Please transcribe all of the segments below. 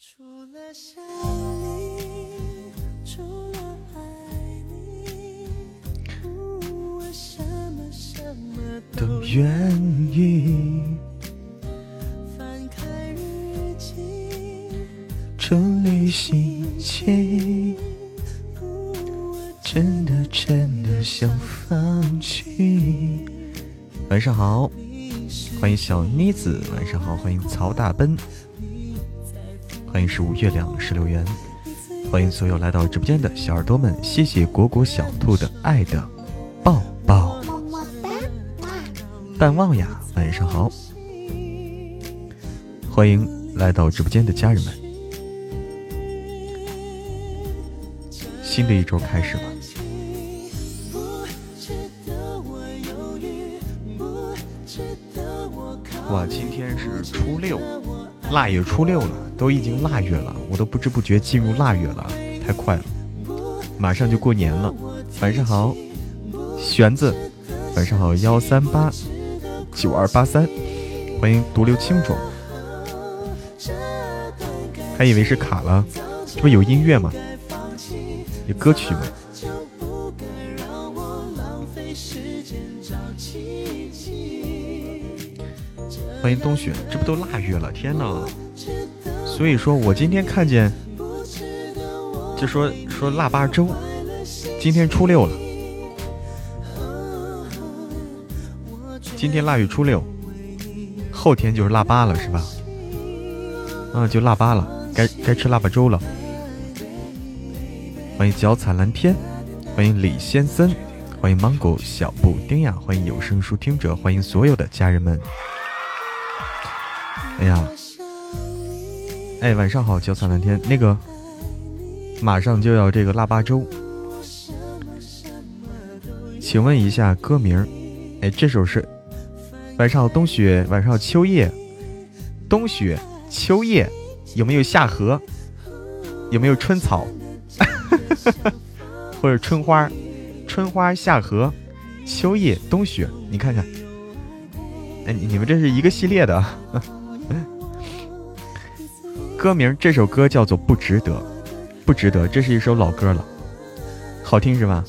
除了想你，除了爱你，可我什么什么都愿意。翻开日记，整理心情，我真的真的想放弃。晚上好，欢迎小妮子。晚上好，欢迎曹大奔。欢迎十五月亮十六元。欢迎所有来到直播间的小耳朵们，谢谢果果小兔的爱的抱抱。么么哒，淡忘呀，晚上好。欢迎来到直播间的家人们。新的一周开始了，哇！今天是初六，腊月初六了，都已经腊月了，我都不知不觉进入腊月了，太快了，马上就过年了。晚上好，玄子，晚上好，幺三八九二八三，欢迎独留青冢，还以为是卡了，这不有音乐吗？有歌曲吗？欢迎冬雪，这不都腊月了？天呐！所以说我今天看见，就说说腊八粥，今天初六了，今天腊月初六，后天就是腊八了，是吧？啊，就腊八了，该该吃腊八粥了。欢迎脚踩蓝天，欢迎李先森，欢迎芒果小布丁呀，欢迎有声书听者，欢迎所有的家人们。哎呀，哎，晚上好，脚踩蓝天。那个，马上就要这个腊八粥，请问一下歌名？哎，这首是晚上好冬雪，晚上好秋叶，冬雪秋叶有没有夏荷？有没有春草？哈哈哈或者春花，春花夏荷，秋叶冬雪，你看看，哎，你们这是一个系列的。歌名这首歌叫做《不值得》，不值得，这是一首老歌了，好听是吧？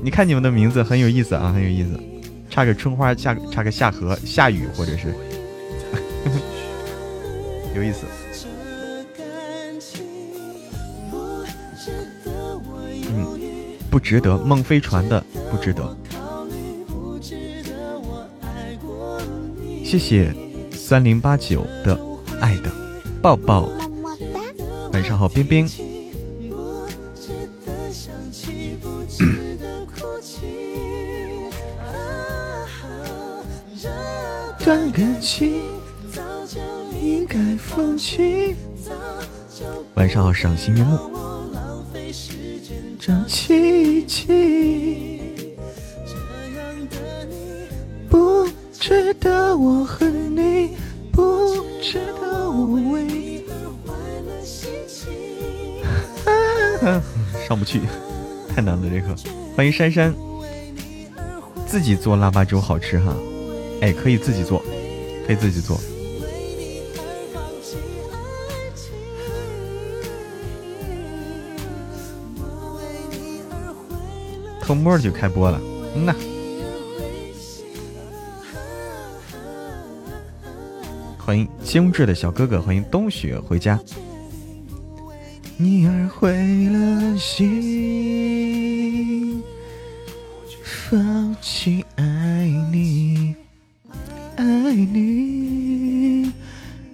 你看你们的名字很有意思啊，很有意思，插个春花，下插个夏荷，下雨或者是，有意思。不值得，孟飞传的不值得。谢谢三零八九的爱的抱抱。晚上好，冰冰。段感情早就应该放弃。晚上好，赏心悦目。张琪琪，去，太难了这个。欢迎珊珊，自己做腊八粥好吃哈，哎，可以自己做，可以自己做。偷摸就开播了，嗯呐。欢迎精致的小哥哥，欢迎冬雪回家。你而毁了心，放弃爱你，爱你，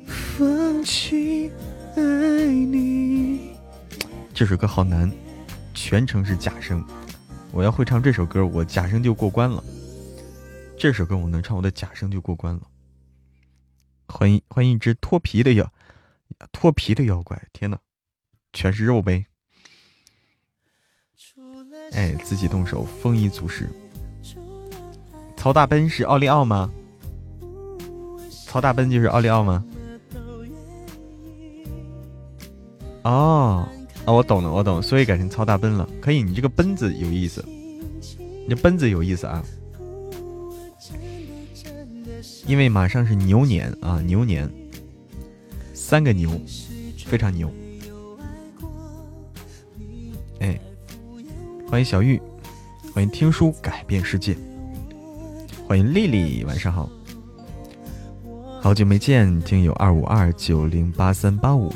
放弃爱你。这首歌好难，全程是假声。我要会唱这首歌，我假声就过关了。这首歌我能唱，我的假声就过关了。欢迎欢迎一只脱皮的妖，脱皮的妖怪！天呐，全是肉呗！哎，自己动手，丰衣足食。曹大奔是奥利奥吗？曹大奔就是奥利奥吗？哦。啊，我懂了，我懂，所以改成曹大奔了。可以，你这个奔字有意思，你这奔字有意思啊。因为马上是牛年啊，牛年。三个牛，非常牛。哎，欢迎小玉，欢迎听书改变世界，欢迎丽丽，晚上好，好久没见，听友二五二九零八三八五，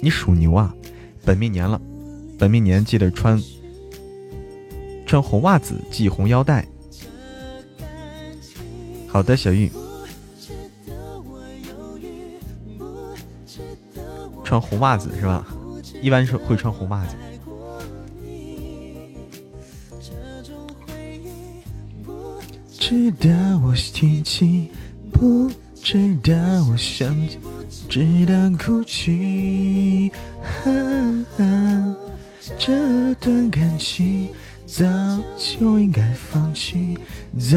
你属牛啊，本命年了，本命年记得穿穿红袜子，系红腰带。好的，小玉。穿红袜子是吧？一般是会穿红袜子。知道我提起，不知道我想起，知道哭泣。这段感情早就应该放弃，早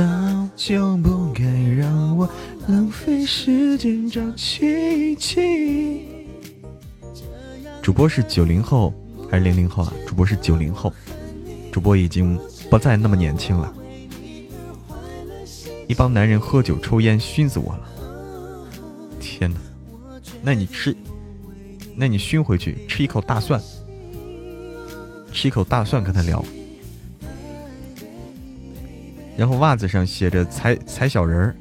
就不该让我浪费时间找奇迹。主播是九零后还是零零后啊？主播是九零后，主播已经不再那么年轻了。一帮男人喝酒抽烟熏死我了！天哪，那你吃，那你熏回去吃一口大蒜，吃一口大蒜跟他聊，然后袜子上写着“踩踩小人儿”，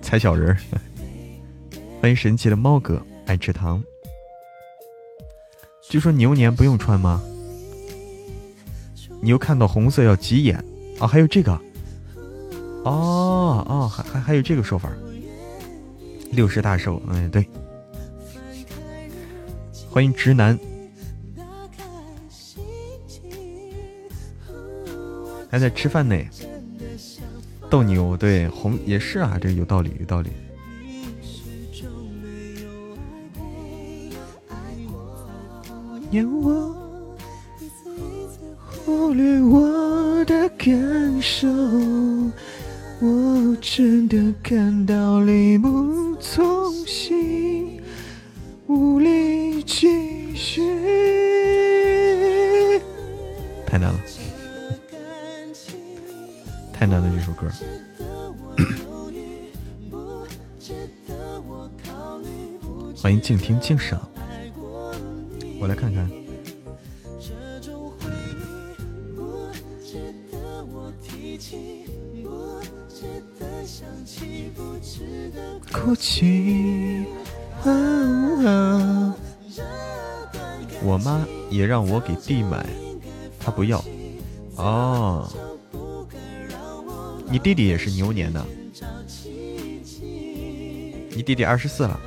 踩小人儿。欢迎神奇的猫哥，爱吃糖。据说牛年不用穿吗？你又看到红色要急眼啊？还有这个，哦哦，还还还有这个说法。六十大寿，哎对，欢迎直男，还在吃饭呢。斗牛对红也是啊，这有道理有道理。让我忽略我的感受，我真的感到力不从心，无力继续。太难了，太难了这首歌。欢迎静听静赏。我来看看。哭泣。我妈也让我给弟买，他不要。哦，你弟弟也是牛年的，你弟弟二十四了。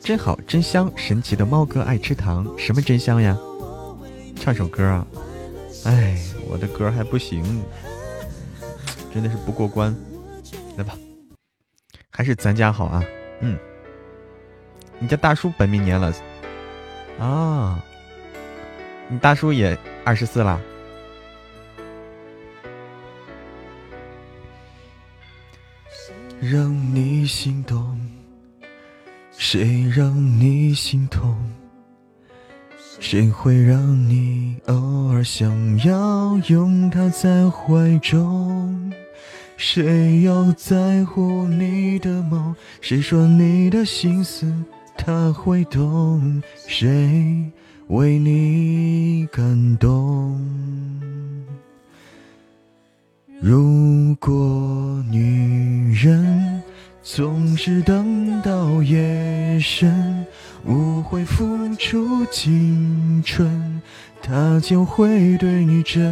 真好，真香！神奇的猫哥爱吃糖，什么真香呀？唱首歌啊！哎，我的歌还不行，真的是不过关。来吧，还是咱家好啊。嗯，你家大叔本命年了啊？你大叔也二十四了？让你心动。谁让你心痛？谁会让你偶尔想要拥他在怀中？谁又在乎你的梦？谁说你的心思他会懂？谁为你感动？如果女人。总是等到夜深，无悔付出青春，他就会对你真。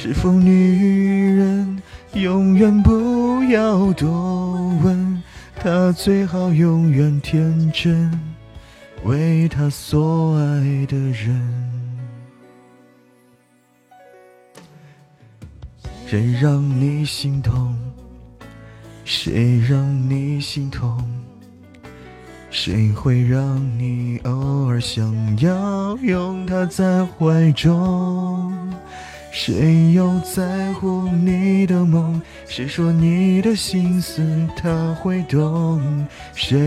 是否女人永远不要多问，她最好永远天真，为她所爱的人。谁让你心痛？谁让你心痛？谁会让你偶尔想要拥她在怀中？谁又在乎你的梦？谁说你的心思他会懂？谁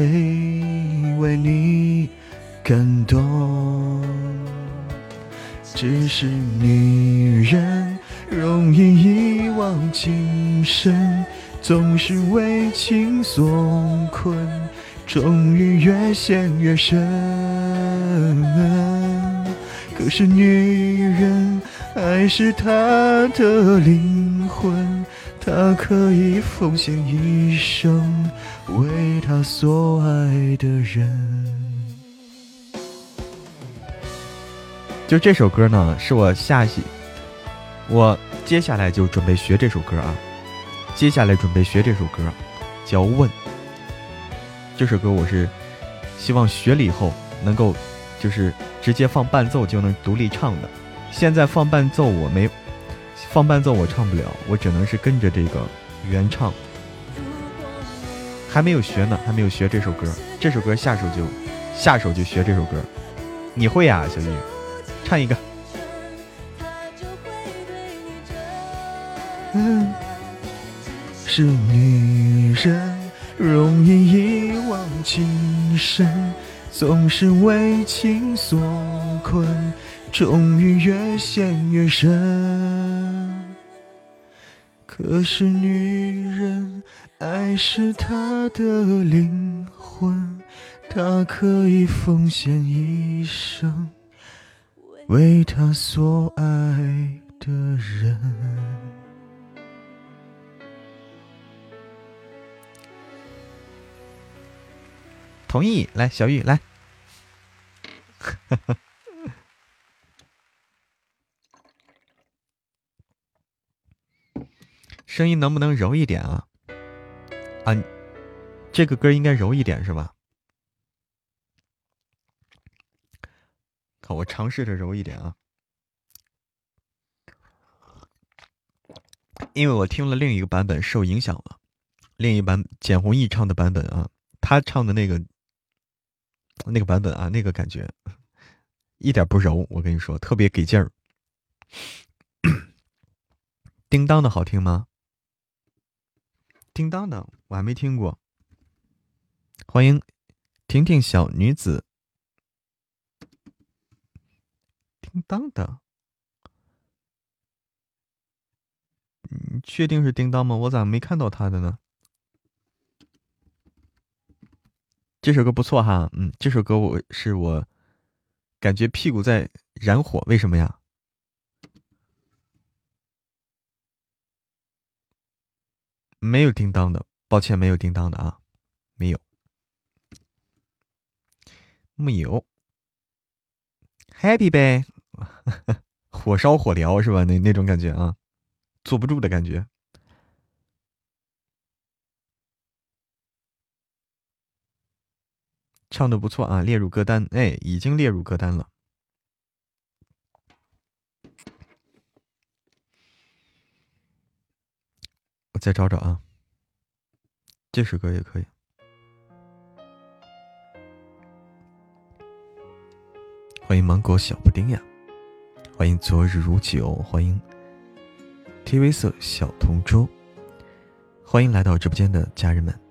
为你感动？只是女人容易一往情深。总是为情所困，终于越陷越深。可是女人爱是她的灵魂，她可以奉献一生为她所爱的人。就这首歌呢，是我下戏，我接下来就准备学这首歌啊。接下来准备学这首歌，叫《问》。这首歌我是希望学了以后能够，就是直接放伴奏就能独立唱的。现在放伴奏我没放伴奏，我唱不了，我只能是跟着这个原唱。还没有学呢，还没有学这首歌。这首歌下手就下手就学这首歌，你会呀，小玉？唱一个。嗯。是女人容易一往情深，总是为情所困，终于越陷越深。可是女人爱是她的灵魂，她可以奉献一生为她所爱的人。同意，来，小玉来，声音能不能柔一点啊？啊，这个歌应该柔一点是吧？好，我尝试着柔一点啊，因为我听了另一个版本受影响了，另一版简弘亦唱的版本啊，他唱的那个。那个版本啊，那个感觉一点不柔，我跟你说，特别给劲儿。叮当的好听吗？叮当的我还没听过。欢迎婷婷小女子。叮当的，你确定是叮当吗？我咋没看到他的呢？这首歌不错哈，嗯，这首歌我是我感觉屁股在燃火，为什么呀？没有叮当的，抱歉，没有叮当的啊，没有，木有，Happy 呗，火烧火燎是吧？那那种感觉啊，坐不住的感觉。唱的不错啊，列入歌单。哎，已经列入歌单了。我再找找啊，这首歌也可以。欢迎芒果小布丁呀，欢迎昨日如酒，欢迎 TV 色小同桌，欢迎来到直播间的家人们。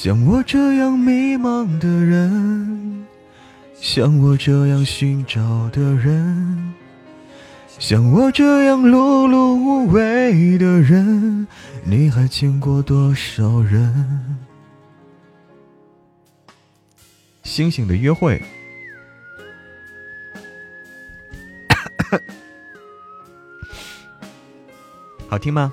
像我这样迷茫的人，像我这样寻找的人，像我这样碌碌无为的人，你还见过多少人？星星的约会，好听吗？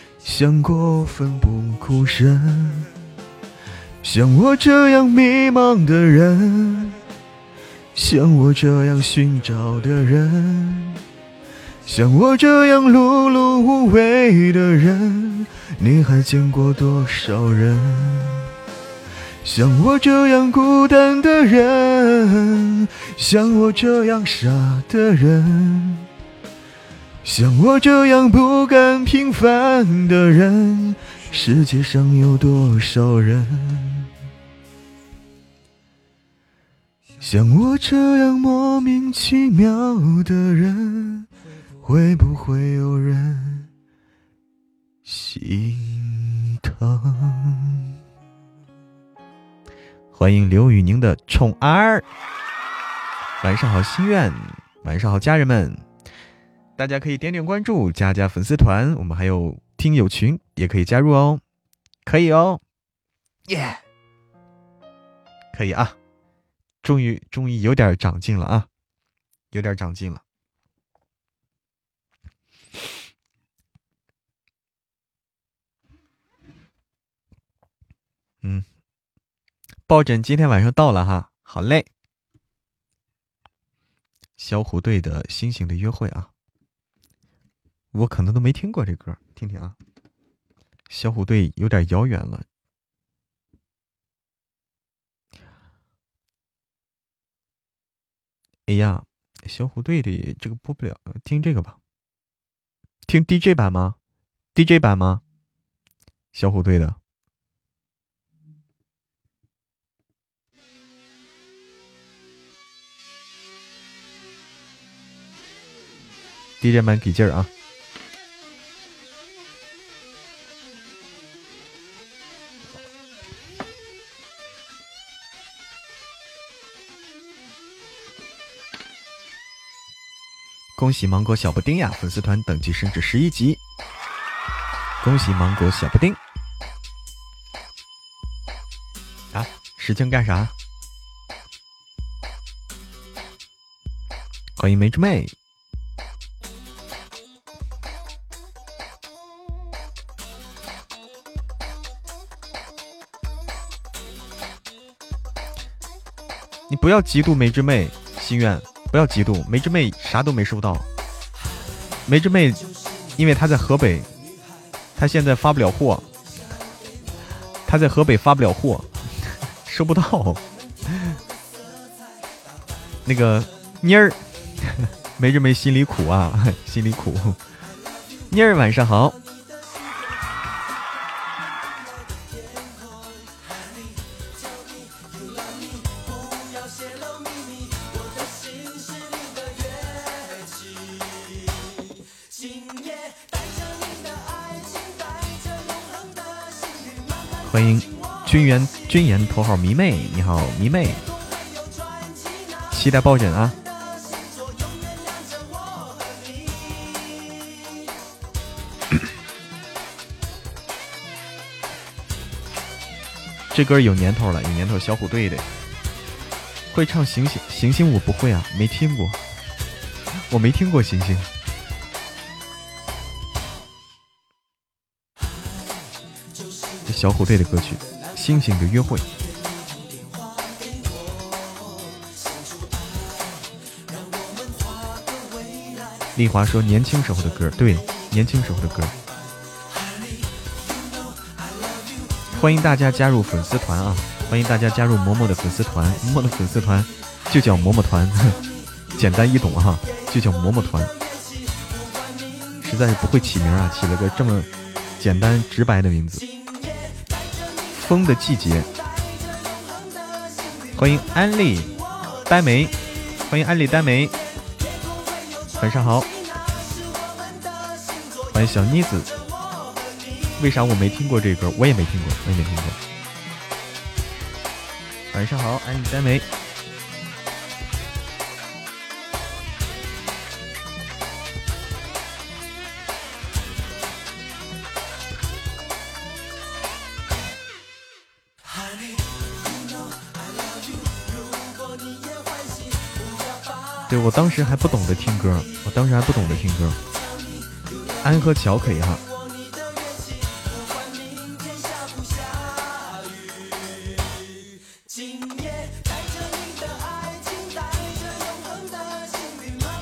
想过奋不顾身？像我这样迷茫的人，像我这样寻找的人，像我这样碌碌无为的人，你还见过多少人？像我这样孤单的人，像我这样傻的人，像我这样不甘平凡的人，世界上有多少人？像我这样莫名其妙的人，会不会有人心疼？欢迎刘宇宁的宠儿，晚上好，心愿，晚上好，家人们，大家可以点点关注，加加粉丝团，我们还有听友群，也可以加入哦，可以哦，耶，可以啊，终于终于有点长进了啊，有点长进了，嗯。抱枕今天晚上到了哈，好嘞。小虎队的《星星的约会》啊，我可能都没听过这歌，听听啊。小虎队有点遥远了。哎呀，小虎队的这个播不了，听这个吧。听 DJ 版吗？DJ 版吗？小虎队的。DJ 版给劲儿啊！恭喜芒果小布丁呀，粉丝团等级升至十一级！恭喜芒果小布丁！啊，使劲干啥？欢迎梅之妹。你不要嫉妒梅之妹，心愿不要嫉妒梅之妹，啥都没收到。梅之妹，因为她在河北，她现在发不了货，她在河北发不了货，收不到。那个妮儿，梅之妹心里苦啊，心里苦。妮儿晚上好。君言君言头号迷妹，你好迷妹，期待抱枕啊！这歌有年头了，有年头，小虎队的，会唱星星星星，我不会啊，没听过，我没听过星。星。小虎队的歌曲《星星的约会》。丽华说：“年轻时候的歌，对，年轻时候的歌。”欢迎大家加入粉丝团啊！欢迎大家加入嬷嬷的粉丝团，嬷嬷的粉丝团就叫嬷嬷团，简单易懂哈，就叫嬷嬷团。实在是不会起名啊，起了个这么简单直白的名字。风的季节，欢迎安利呆梅，欢迎安利呆梅，晚上好，欢迎小妮子。为啥我没听过这歌？我也没听过，我也没听过。晚上好，安利呆梅。当时还不懂得听歌，我当时还不懂得听歌。安和桥可以哈。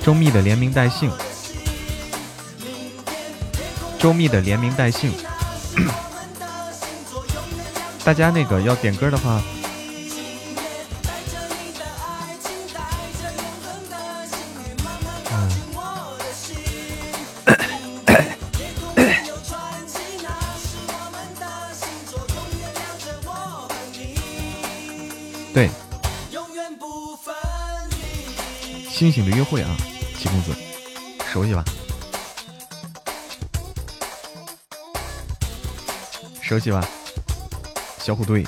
周密的连名带姓，周密的连名带姓。大家那个要点歌的话。会啊，七公子，熟悉吧？熟悉吧？小虎队。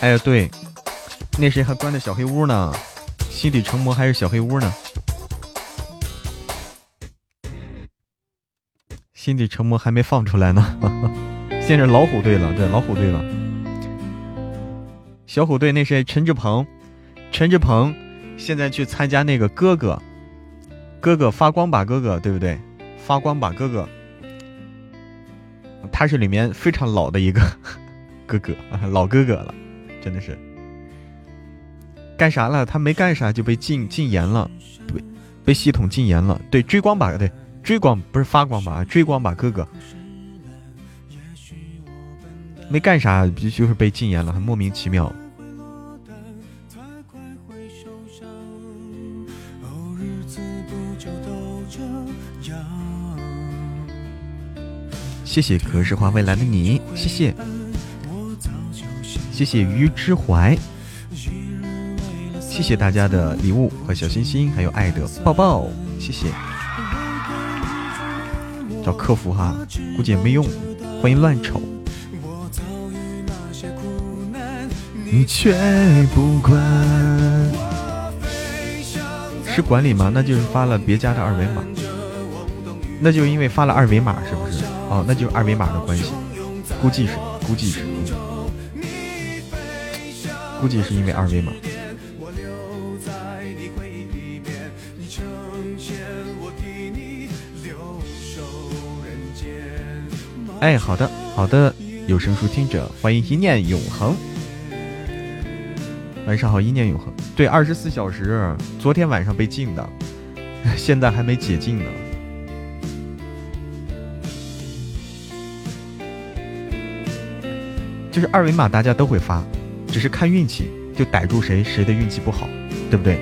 哎呀，对，那谁还关着小黑屋呢？心底成魔还是小黑屋呢？心底成魔还没放出来呢，现在老虎队了，对，老虎队了。小虎队那谁？陈志鹏，陈志鹏现在去参加那个哥哥，哥哥发光吧哥哥，对不对？发光吧哥哥，他是里面非常老的一个 哥哥，老哥哥了，真的是。干啥了？他没干啥就被禁禁言了，被被系统禁言了。对，追光吧，对。追光不是发光吧？追光吧，哥哥，没干啥，就是被禁言了，很莫名其妙。谢谢格式化未来的你，谢谢，谢谢于之怀，谢谢大家的礼物和小心心，还有爱的抱抱，谢谢。找客服哈，估计也没用。欢迎乱瞅，你却不管。是管理吗？那就是发了别家的二维码。那就因为发了二维码，是不是？哦，那就是二维码的关系。估计是，估计是，估计是因为二维码。哎，好的，好的，有声书听者，欢迎一念永恒。晚上好，一念永恒。对，二十四小时，昨天晚上被禁的，现在还没解禁呢。就是二维码，大家都会发，只是看运气，就逮住谁谁的运气不好，对不对？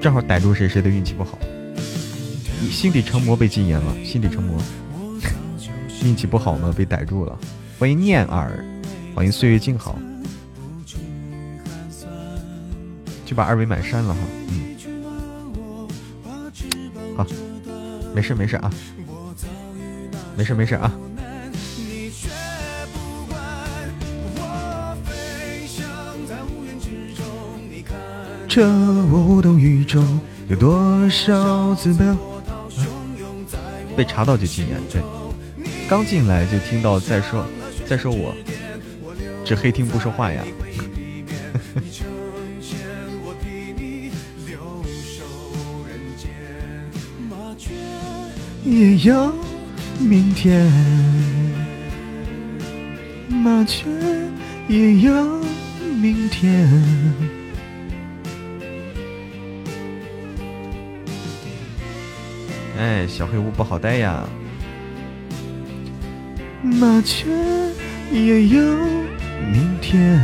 正好逮住谁谁的运气不好。你心底成魔被禁言了，心底成魔。运气不好呢，被逮住了。欢迎念儿，欢迎岁月静好，就把二维码删了哈。嗯，好，没事没事啊，没事没事啊。这无动于衷，有多少次被被查到就禁言，对。刚进来就听到在说，在说我，只黑听不说话呀。也有明天，麻雀也有明天。哎，小黑屋不好待呀。麻雀也有明天。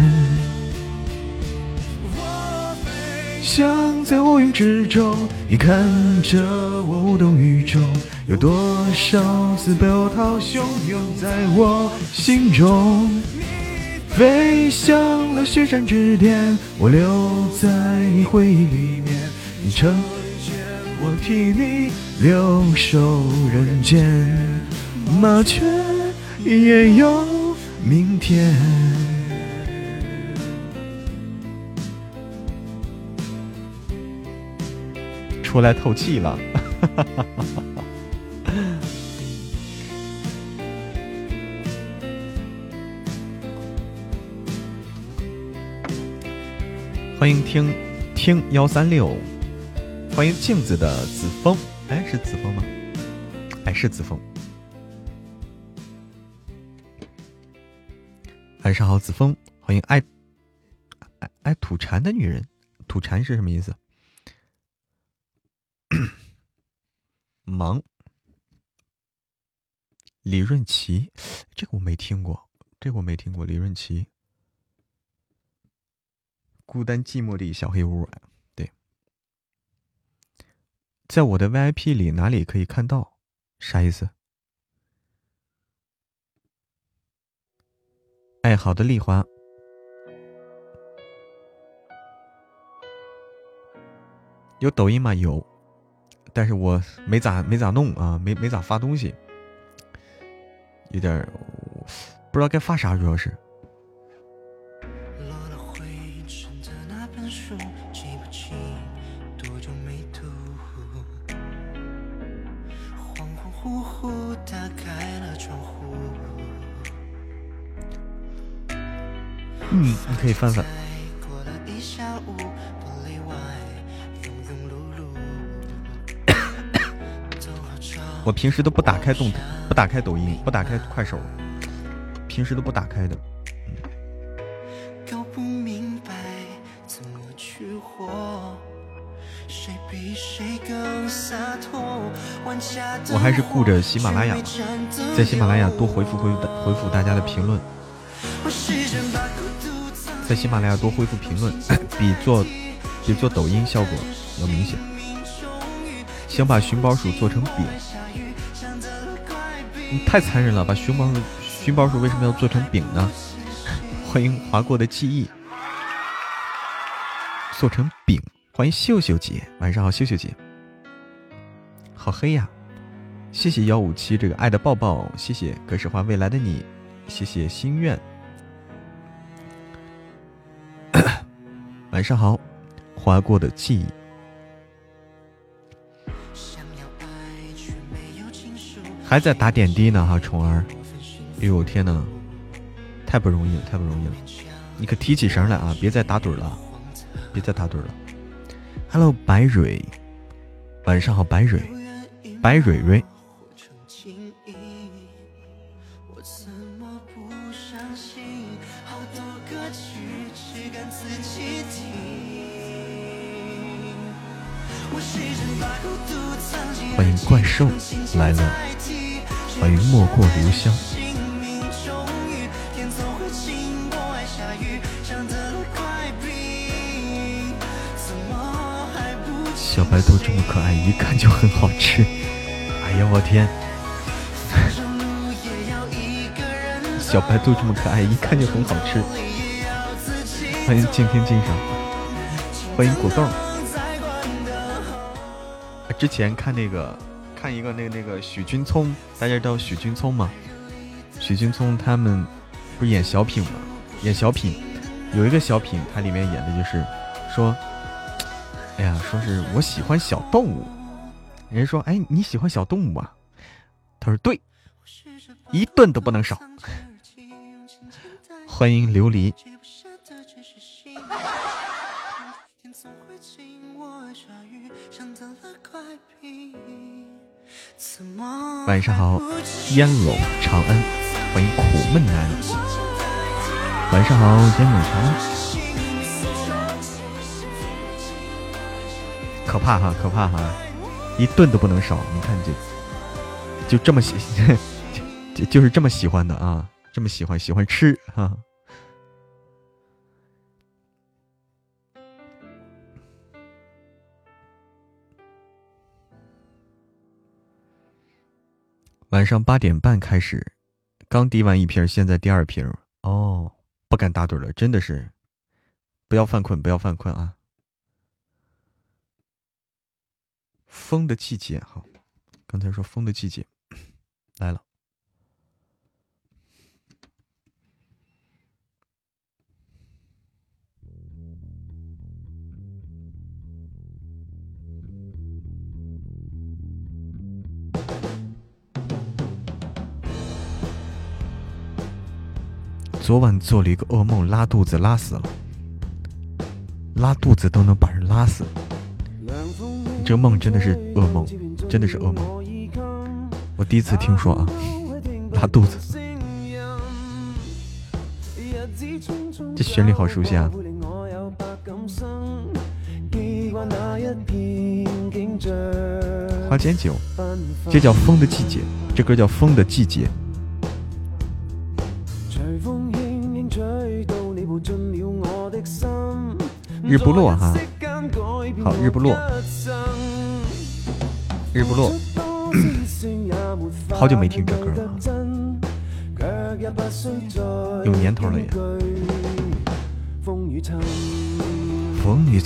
想在乌云之中，你看着我无动于衷。有多少次波涛汹涌在我心中？飞向了雪山之巅，我留在你回忆里面。你成仙，我替你留守人间。麻雀。也有明天。出来透气了，哈哈哈！欢迎听听幺三六，欢迎镜子的子枫，哎，是子枫吗？哎，是子枫。晚上好，子枫，欢迎爱爱爱吐禅的女人，吐禅是什么意思？忙。李润琪，这个我没听过，这个我没听过。李润琪。孤单寂寞的小黑屋，对，在我的 VIP 里哪里可以看到？啥意思？哎，好的，丽华，有抖音吗？有，但是我没咋没咋弄啊，没没咋发东西，有点不知道该发啥，主要是。你可以翻翻。我平时都不打开动态，不打开抖音，不打开快手，平时都不打开的。我还是顾着喜马拉雅，在喜马拉雅多回复回复回复大家的评论。在喜马拉雅多恢复评论，比做比做抖音效果要明显。想把寻宝鼠做成饼，你太残忍了！把寻宝寻宝鼠为什么要做成饼呢？欢迎划过的记忆，做成饼。欢迎秀秀姐，晚上好，秀秀姐，好黑呀！谢谢幺五七这个爱的抱抱，谢谢格式化未来的你，谢谢心愿。晚上好，划过的记忆。还在打点滴呢哈，宠儿。哎呦天呐，太不容易了，太不容易了！你可提起神来啊，别再打盹了，别再打盹了。Hello，白蕊，晚上好，白蕊，白蕊蕊。来了，欢迎莫过留香。小白兔这么可爱，一看就很好吃。哎呀，我天！小白兔这么可爱，一看就很好吃。欢迎静听静赏，欢迎果冻。之前看那个，看一个那个那个许君聪，大家知道许君聪吗？许君聪他们不是演小品吗？演小品有一个小品，它里面演的就是说，哎呀，说是我喜欢小动物。人家说，哎，你喜欢小动物啊？他说对，一顿都不能少。欢迎琉璃。晚上好，烟笼长安，欢迎苦闷男。晚上好，烟笼长安。可怕哈，可怕哈，一顿都不能少。你看这，就这么喜，就就是这么喜欢的啊，这么喜欢，喜欢吃哈。晚上八点半开始，刚滴完一瓶，现在第二瓶哦，不敢打盹了，真的是，不要犯困，不要犯困啊！风的季节，好，刚才说风的季节来了。昨晚做了一个噩梦，拉肚子拉死了。拉肚子都能把人拉死，这个梦真的是噩梦，真的是噩梦。我第一次听说啊，拉肚子，这旋律好熟悉啊。花间酒，这叫风的季节，这歌叫风的季节。日不落哈，好日不落，日不落，好久没听这歌了，有年头了也。风雨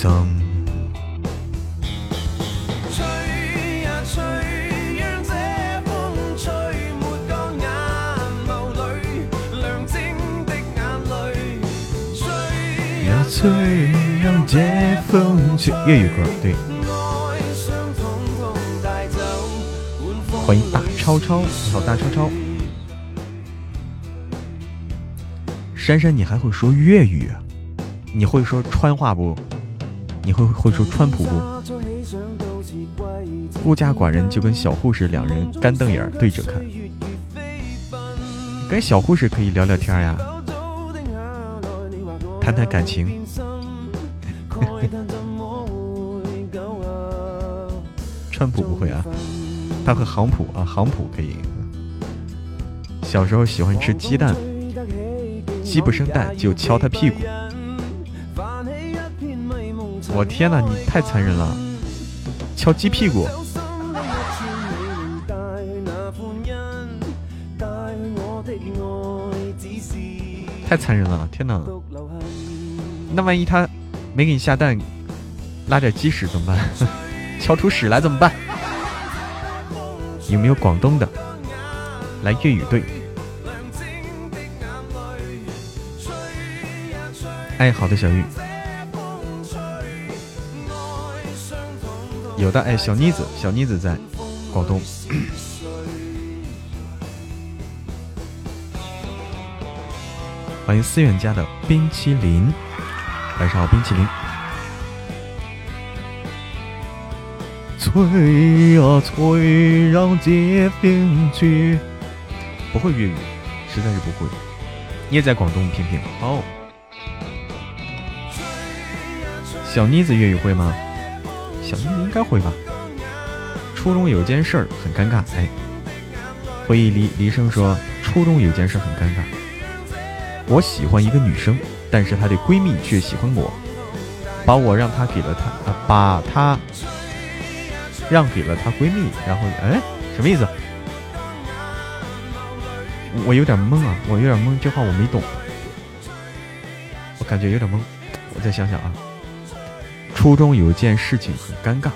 层，风雨层。粤语歌，对。欢迎大超超，你好大超超。珊珊，你还会说粤语？你会说川话不？你会会说川普不？孤家寡人就跟小护士两人干瞪眼对着看，跟小护士可以聊聊天呀。谈谈感情，川普不会啊，他会航普啊，航普可以。小时候喜欢吃鸡蛋，鸡不生蛋就敲他屁股。我天哪，你太残忍了，敲鸡屁股，太残忍了，天哪！那万一他没给你下蛋，拉点鸡屎怎么办？敲出屎来怎么办？有没有广东的？来粤语队。哎，好的，小玉。有的，哎，小妮子，小妮子在广东。欢迎思远家的冰淇淋。晚上，冰淇淋。吹啊吹，让街风去。不会粤语，实在是不会。你也在广东，萍萍。好。小妮子粤语会吗？小妮子应该会吧。初中有件事儿很尴尬，哎。回忆离离生说，初中有件事很尴尬。我喜欢一个女生。但是她的闺蜜却喜欢我，把我让她给了她，把她让给了她闺蜜，然后，哎，什么意思？我有点懵啊，我有点懵，这话我没懂，我感觉有点懵，我再想想啊。初中有一件事情很尴尬，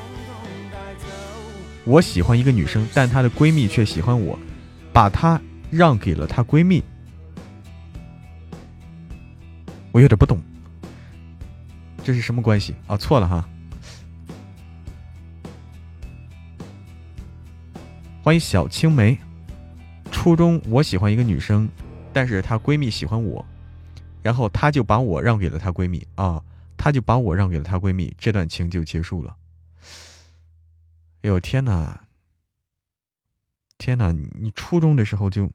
我喜欢一个女生，但她的闺蜜却喜欢我，把她让给了她闺蜜。我有点不懂，这是什么关系啊？错了哈！欢迎小青梅。初中我喜欢一个女生，但是她闺蜜喜欢我，然后她就把我让给了她闺蜜啊，她就把我让给了她闺蜜，这段情就结束了。哎呦天哪！天哪，你初中的时候就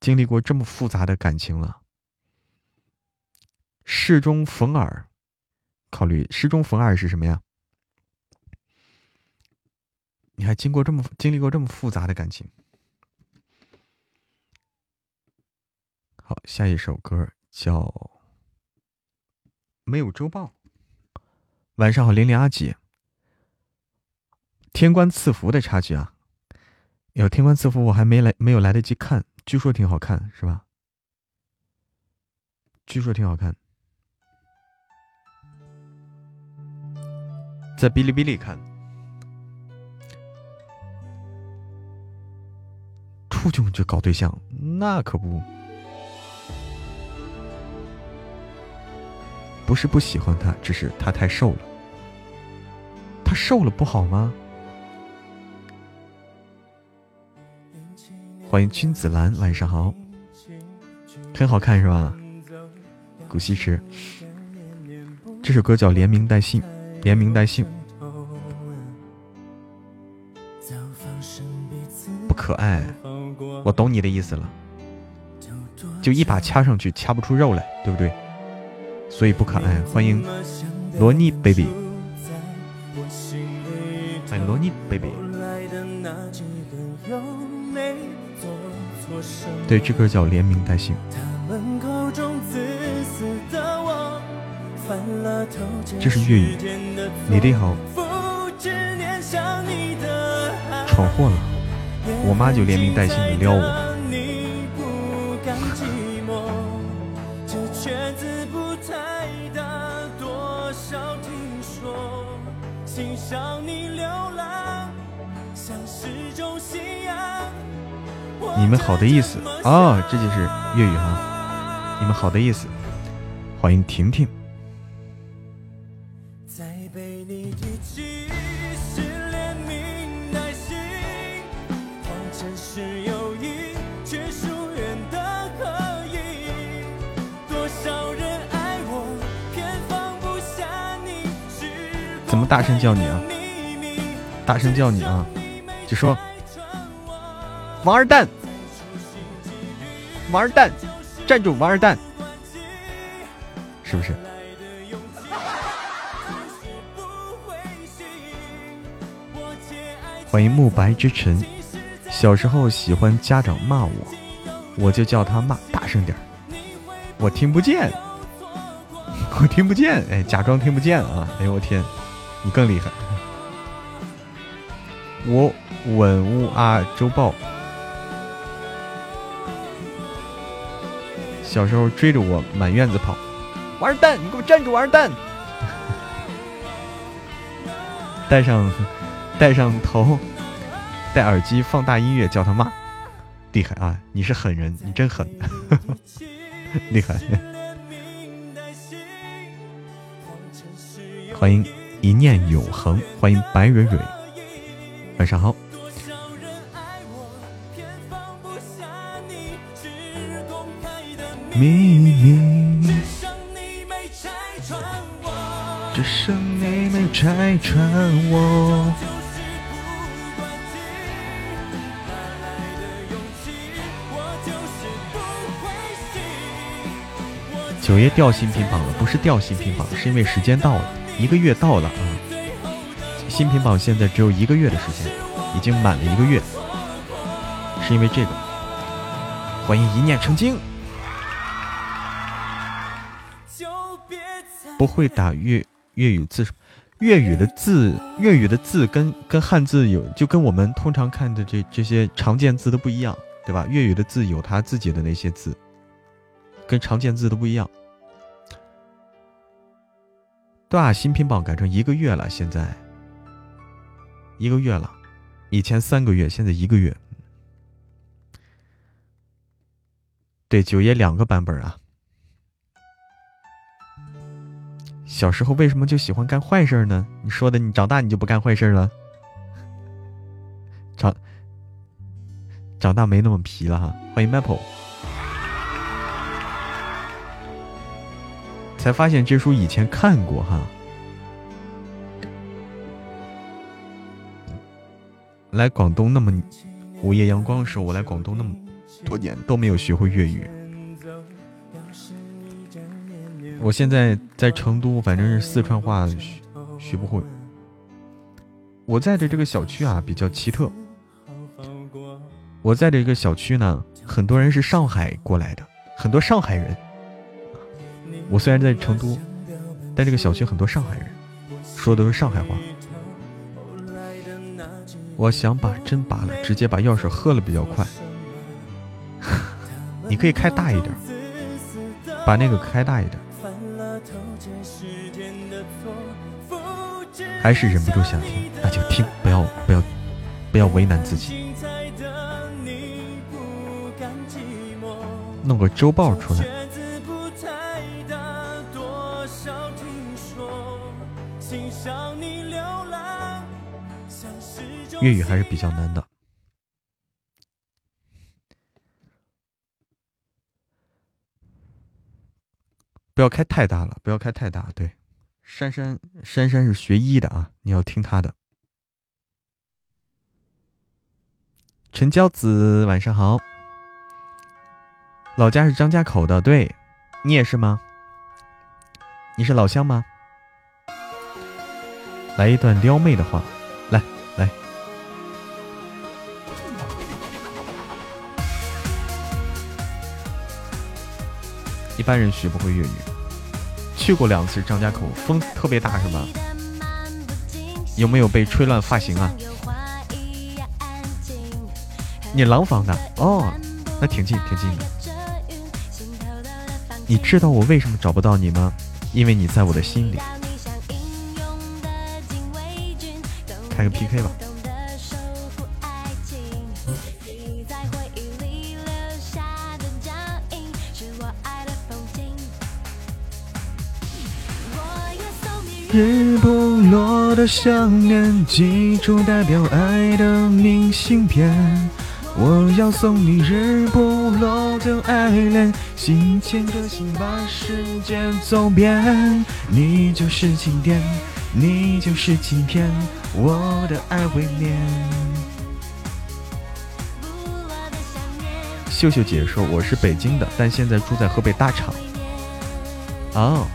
经历过这么复杂的感情了？适中逢耳，考虑适中逢耳是什么呀？你还经过这么经历过这么复杂的感情？好，下一首歌叫《没有周报》。晚上好，玲玲阿姐。天官赐福的插曲啊！有天官赐福，我还没来，没有来得及看，据说挺好看，是吧？据说挺好看。在哔哩哔哩看，出去就搞对象，那可不，不是不喜欢他，只是他太瘦了。他瘦了不好吗？欢迎君子兰，晚上好，很好看是吧？古西池。这首歌叫《连名带姓》，连名带姓。不可爱，我懂你的意思了。就一把掐上去，掐不出肉来，对不对？所以不可爱。欢迎罗尼 baby，欢迎罗尼 baby。对，这歌叫《连名带姓》。这是粤语。你的好。闯祸了，我妈就连名带姓的撩我。你们好的意思啊，这就是粤语哈。你们好的意思，欢迎婷婷。大声叫你啊？大声叫你啊！就说王二蛋。王二蛋，站住！王二蛋，是不是？欢迎慕白之尘。小时候喜欢家长骂我，我就叫他骂大声点我听不见，我听不见。哎，假装听不见啊！哎呦我天，你更厉害。我稳屋啊，周报。小时候追着我满院子跑，王二蛋，你给我站住！王二蛋，戴上戴上头，戴耳机放大音乐叫他骂，厉害啊！你是狠人，你真狠，厉害！欢迎一念永恒，欢迎白蕊蕊，晚上好。秘密，只剩你没拆穿我。九爷掉新品榜了，不是掉新品榜，是因为时间到了，一个月到了啊。新品榜现在只有一个月的时间，已经满了一个月，是因为这个。欢迎一念成精。不会打粤粤语字，粤语的字，粤语的字跟跟汉字有，就跟我们通常看的这这些常见字都不一样，对吧？粤语的字有它自己的那些字，跟常见字都不一样。对啊，新品榜改成一个月了，现在一个月了，以前三个月，现在一个月。对，九爷两个版本啊。小时候为什么就喜欢干坏事呢？你说的，你长大你就不干坏事了？长长大没那么皮了哈。欢迎 Maple，才发现这书以前看过哈。来广东那么午夜阳光的时候，我来广东那么多年都没有学会粤语。我现在在成都，反正是四川话学学不会。我在的这个小区啊比较奇特，我在这个小区呢，很多人是上海过来的，很多上海人。我虽然在成都，但这个小区很多上海人，说的都是上海话。我想把针拔了，直接把药水喝了比较快。你可以开大一点，把那个开大一点。还是忍不住想听，那就听，不要不要不要为难自己。弄个周报出来。粤语还是比较难的，不要开太大了，不要开太大，对。珊珊，珊珊是学医的啊，你要听她的。陈娇子，晚上好。老家是张家口的，对，你也是吗？你是老乡吗？来一段撩妹的话，一般人学不会粤语。去过两次张家口，风特别大，是吗？有没有被吹乱发型啊？你廊坊的哦，那挺近挺近的。你知道我为什么找不到你吗？因为你在我的心里。开个 PK 吧。日不落的想念，寄出代表爱的明信片。我要送你日不落的爱恋，心牵着心把世界走遍。你就是晴天，你就是晴天，我的爱未眠。秀秀姐说我是北京的，但现在住在河北大厂。哦，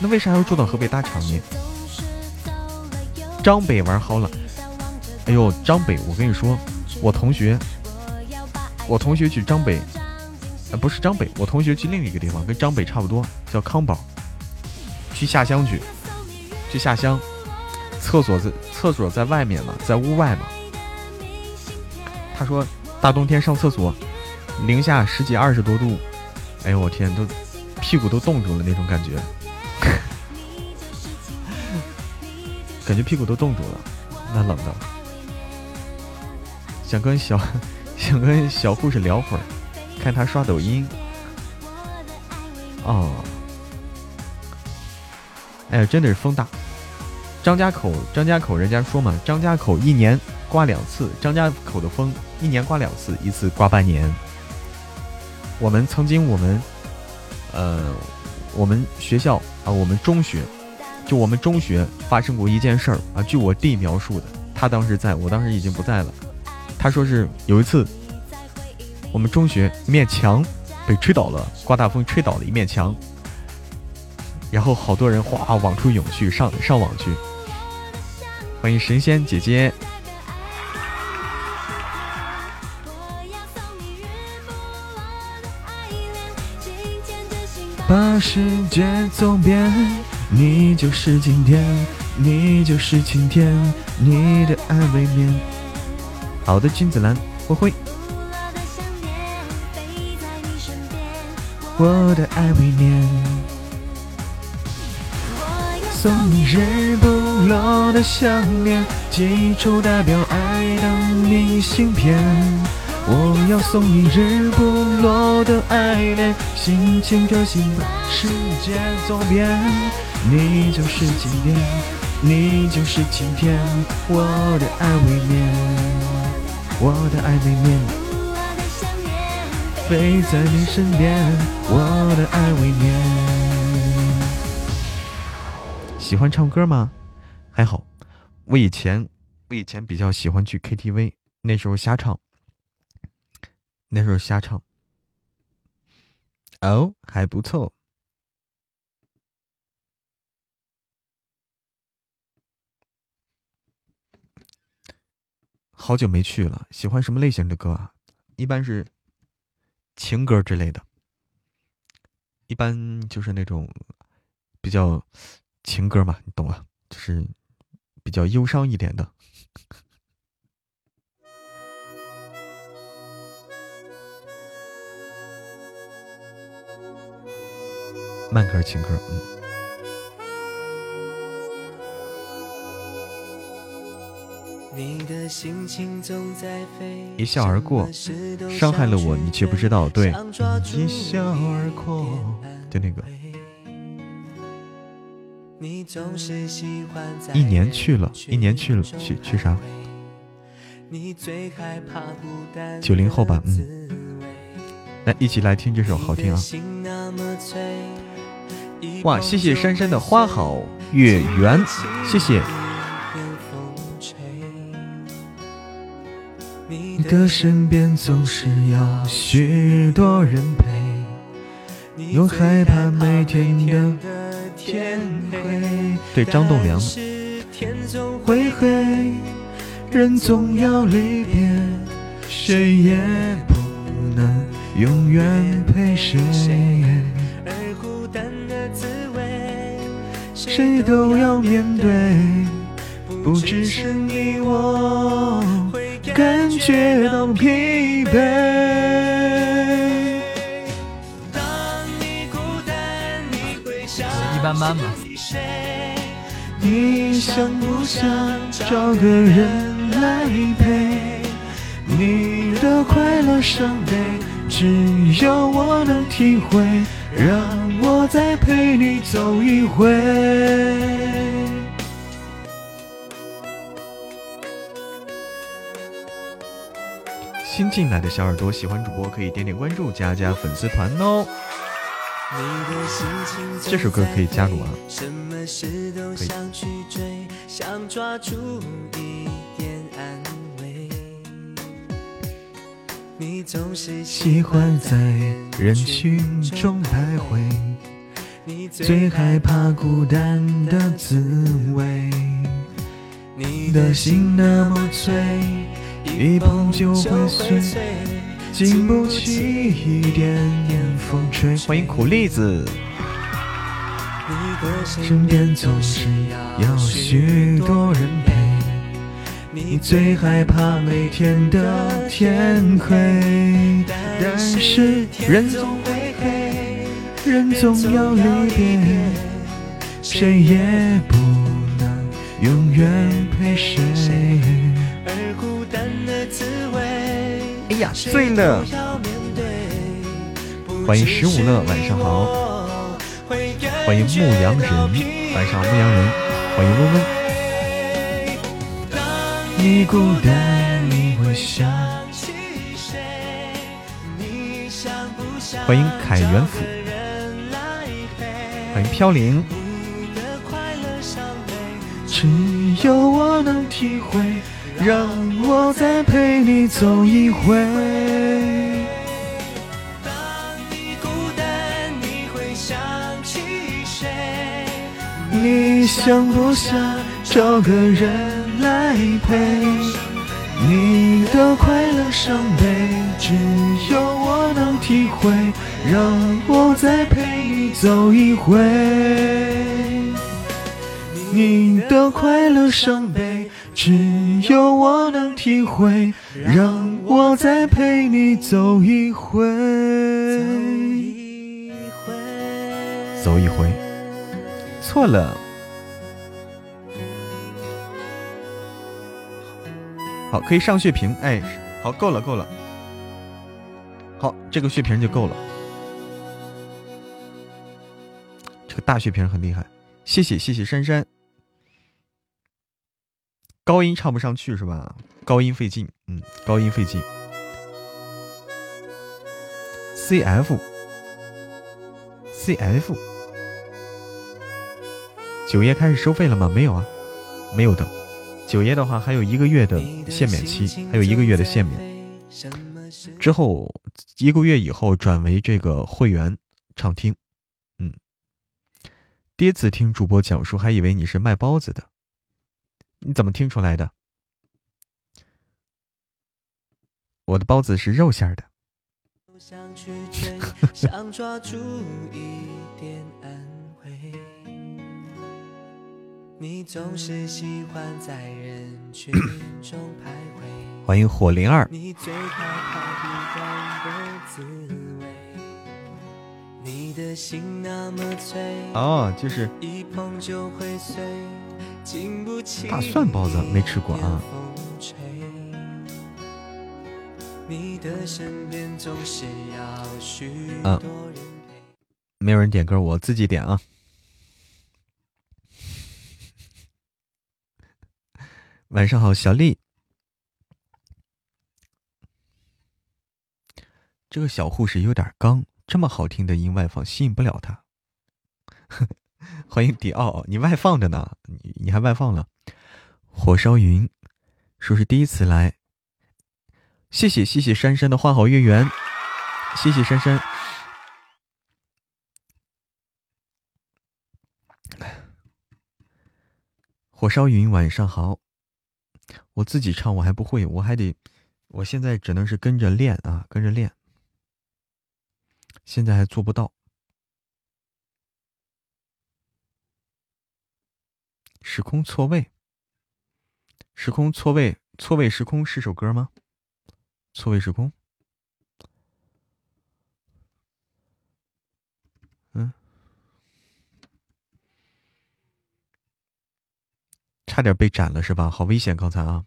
那为啥要住到河北大厂呢？张北玩好了。哎呦，张北，我跟你说，我同学。我同学去张北，呃，不是张北，我同学去另一个地方，跟张北差不多，叫康宝，去下乡去，去下乡，厕所在厕所在外面嘛，在屋外嘛。他说大冬天上厕所，零下十几二十多度，哎呦我天，都屁股都冻住了那种感觉，感觉屁股都冻住了，那冷的，想跟小。想跟小护士聊会儿，看他刷抖音。哦，哎呀，真的是风大。张家口，张家口，人家说嘛，张家口一年刮两次，张家口的风一年刮两次，一次刮半年。我们曾经，我们，呃，我们学校啊，我们中学，就我们中学发生过一件事儿啊，据我弟描述的，他当时在我当时已经不在了。他说是有一次，我们中学一面墙被吹倒了，刮大风吹倒了一面墙，然后好多人哗往出涌去，上上网去。欢迎神仙姐姐。把世界走遍，你就是晴天，你就是晴天，你的爱未眠。好的，君子兰，灰灰。我的爱未眠，送你日不落的想念，寄出代表爱的明信片。我要送你日不落的爱恋，心牵着心把世界走遍。你就是晴天，你就是晴天，我的爱未眠。我的爱未眠，飞在你身边。我的爱未眠。喜欢唱歌吗？还好，我以前我以前比较喜欢去 KTV，那时候瞎唱，那时候瞎唱。哦，还不错。好久没去了，喜欢什么类型的歌啊？一般是情歌之类的，一般就是那种比较情歌嘛，你懂了，就是比较忧伤一点的慢歌情歌，嗯。一笑而过，伤害了我，你却不知道。对，一笑而过，就那个。一年去了，一年去了，去去啥？九零后吧，嗯。来，一起来听这首，好听啊！哇，谢谢珊珊的花好，月圆，谢谢。你的身边总是要许多人陪，又害怕每天的天黑。对张栋梁。天总会黑，人总要离别，谁也不能永远陪谁。而孤单的滋味，谁都要面对，不只是你我。感觉到疲惫。一般般吧。你想不想找个人来陪？你的快乐伤悲，只有我能体会。让我再陪你走一回。新进来的小耳朵，喜欢主播可以点点关注，加加粉丝团哦。这首歌可以加入啊，可以。喜欢在人群中徘徊，最害怕孤单的滋味。你的心那么脆。一碰就会碎，经不起一点点风吹。欢迎苦栗子。身边总是要许多人陪，你最害怕每天的天黑。但是人总会黑，人总要离别，谁也不能永远陪谁。哎呀，醉了！欢迎十五乐，晚上好。欢迎牧羊人，晚上好，牧羊人。欢迎温温。欢迎凯元府。欢迎飘零。只有我能体会。让我再陪你走一回。当你孤单，你会想起谁？你想不想找个人来陪？你的快乐伤悲，只有我能体会。让我再陪你走一回。你的快乐伤悲。只有我能体会，让我再陪你走一回，走一回，错了。好，可以上血瓶，哎，好，够了，够了。好，这个血瓶就够了。这个大血瓶很厉害，谢谢，谢谢珊珊。高音唱不上去是吧？高音费劲，嗯，高音费劲。C F C F，九爷开始收费了吗？没有啊，没有的。九爷的话还有一个月的限免期，还有一个月的限免，之后一个月以后转为这个会员畅听。嗯，第一次听主播讲述，还以为你是卖包子的。你怎么听出来的？我的包子是肉馅的。欢迎火灵儿。哦，就是。大蒜包子没吃过啊。嗯，没有人点歌，我自己点啊。晚上好，小丽。这个小护士有点刚，这么好听的音外放吸引不了他。欢迎迪奥，你外放着呢，你你还外放了。火烧云说是第一次来，谢谢谢谢珊珊的花好月圆，谢谢珊珊。火烧云晚上好，我自己唱我还不会，我还得，我现在只能是跟着练啊，跟着练，现在还做不到。时空错位，时空错位，错位时空是首歌吗？错位时空，嗯，差点被斩了是吧？好危险，刚才啊，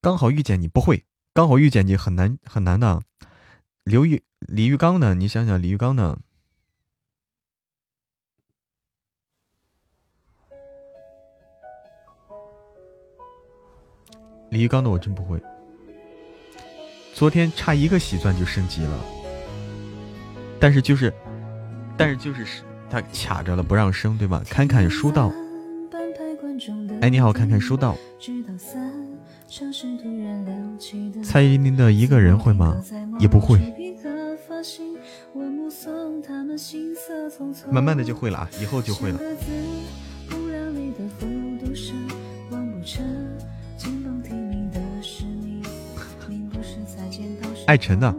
刚好遇见你，不会，刚好遇见你很难很难的。刘玉李玉刚呢？你想想李玉刚呢？李玉刚的我真不会。昨天差一个喜钻就升级了，但是就是，但是就是他卡着了不让升，对吧？侃侃书道。哎，你好，侃侃书道。蔡依林的一个人会吗？也不会。慢慢的就会了啊，以后就会了。爱晨的，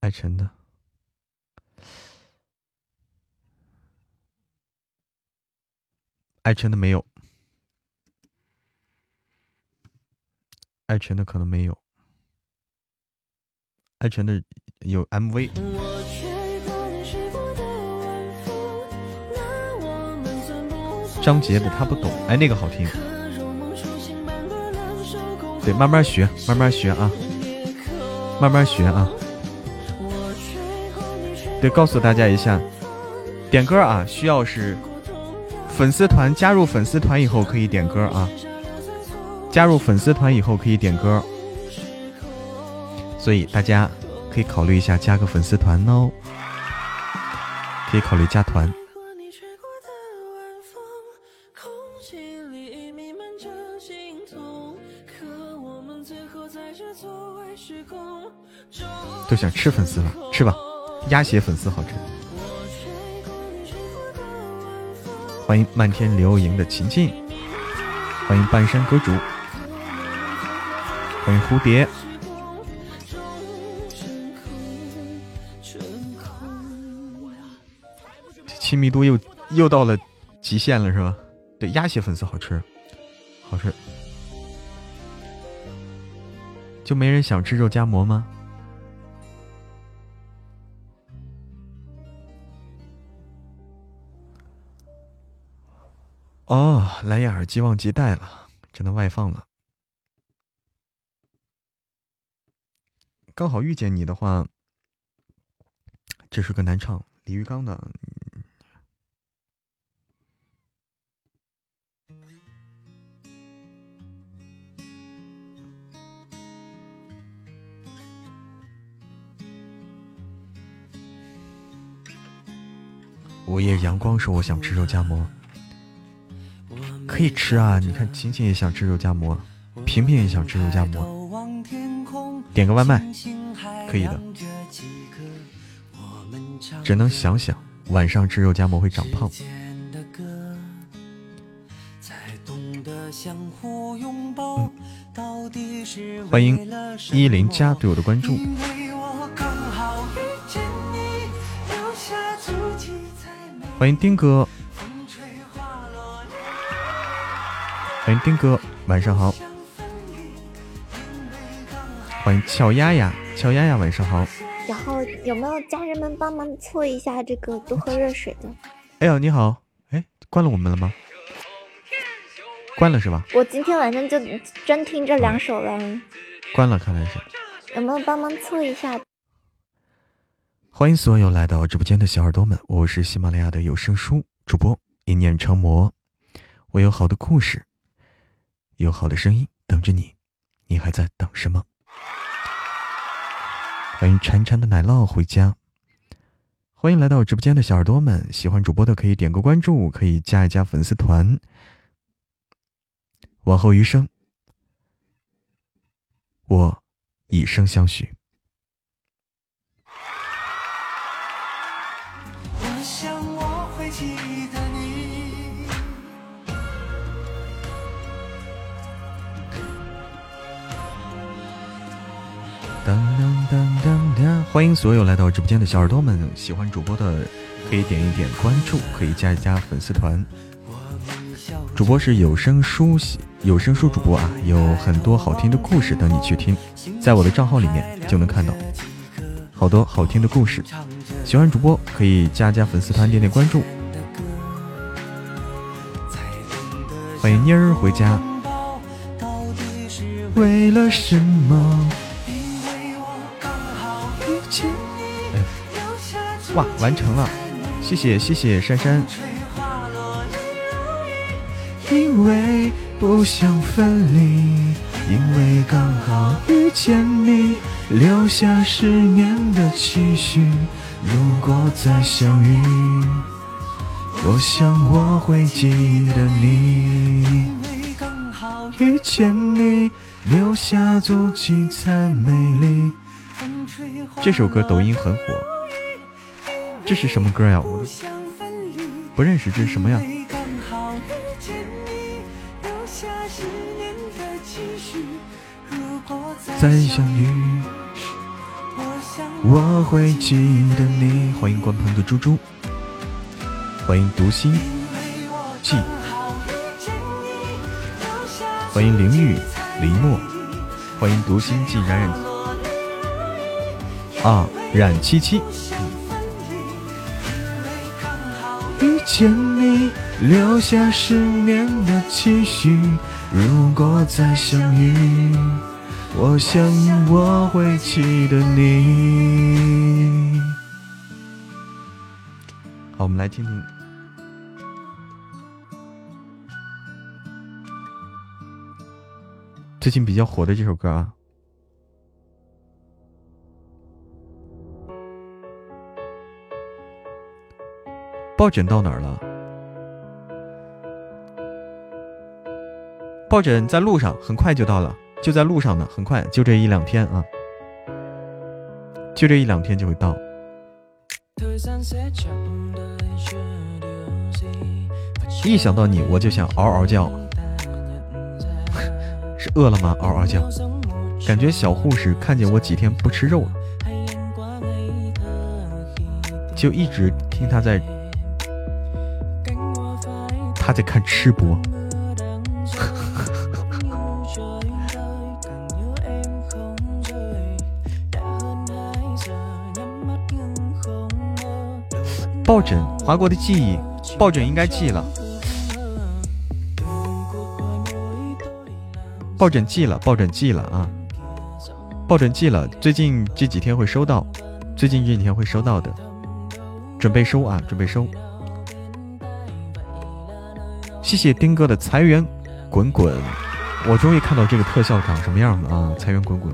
爱晨的，爱晨的没有，爱晨的可能没有，爱晨的有 MV。张杰的他不懂，哎，那个好听。对，慢慢学，慢慢学啊。慢慢学啊！对，告诉大家一下，点歌啊，需要是粉丝团加入粉丝团以后可以点歌啊，加入粉丝团以后可以点歌，所以大家可以考虑一下加个粉丝团哦，可以考虑加团。都想吃粉丝了，吃吧，鸭血粉丝好吃。欢迎漫天流萤的琴琴，欢迎半山阁主，欢迎蝴蝶。这亲密度又又到了极限了，是吧？对，鸭血粉丝好吃，好吃。就没人想吃肉夹馍吗？哦，蓝牙耳机忘记带了，只能外放了。刚好遇见你的话，这是个难唱，李玉刚的。午夜阳光说：“我想吃肉夹馍。”可以吃啊！你看，晴晴也想吃肉夹馍，平平也想吃肉夹馍，点个外卖，可以的。只能想想，晚上吃肉夹馍会长胖。欢迎一零加对我的关注。欢迎丁哥。欢迎丁哥，晚上好。欢迎俏丫丫，俏丫丫晚上好。然后有没有家人们帮忙搓一下这个多喝热水的？哎呦，你好，哎，关了我们了吗？关了是吧？我今天晚上就专听这两首了。关了，看来是。有没有帮忙搓一下？欢迎所有来到直播间的小耳朵们，我是喜马拉雅的有声书主播一念成魔，我有好的故事。有好的声音等着你，你还在等什么？欢迎潺潺的奶酪回家。欢迎来到直播间的小耳朵们，喜欢主播的可以点个关注，可以加一加粉丝团。往后余生，我以身相许。欢迎所有来到直播间的小耳朵们，喜欢主播的可以点一点关注，可以加一加粉丝团。主播是有声书有声书主播啊，有很多好听的故事等你去听，在我的账号里面就能看到好多好听的故事。喜欢主播可以加加粉丝团，点点关注。欢迎妮儿回家。为了什么？哇，完成了！谢谢谢谢珊珊。因为不想分离，因为刚好遇见你，留下十年的期许。如果再相遇，我想我会记得你。遇见你，留下足迹才美丽。这首歌抖音很火。这是什么歌呀？我不认识，这是什么呀？再相遇，我会记得你。欢迎关棚的猪猪，欢迎读心记，欢迎淋雨林墨，欢迎读心记冉冉啊冉七七。见你留下十年的期许，如果再相遇，我想我会记得你。好，我们来听听最近比较火的这首歌啊。抱枕到哪儿了？抱枕在路上，很快就到了，就在路上呢，很快，就这一两天啊，就这一两天就会到。一想到你，我就想嗷嗷叫，是饿了吗？嗷嗷叫，感觉小护士看见我几天不吃肉了，就一直听他在。在看吃播。抱枕划过的记忆，抱枕应该记了。抱枕记了，抱枕记了啊！抱枕记了，最近这几天会收到，最近这几天会收到的，准备收啊，准备收。谢谢丁哥的财源滚滚，我终于看到这个特效长什么样了啊！财源滚滚，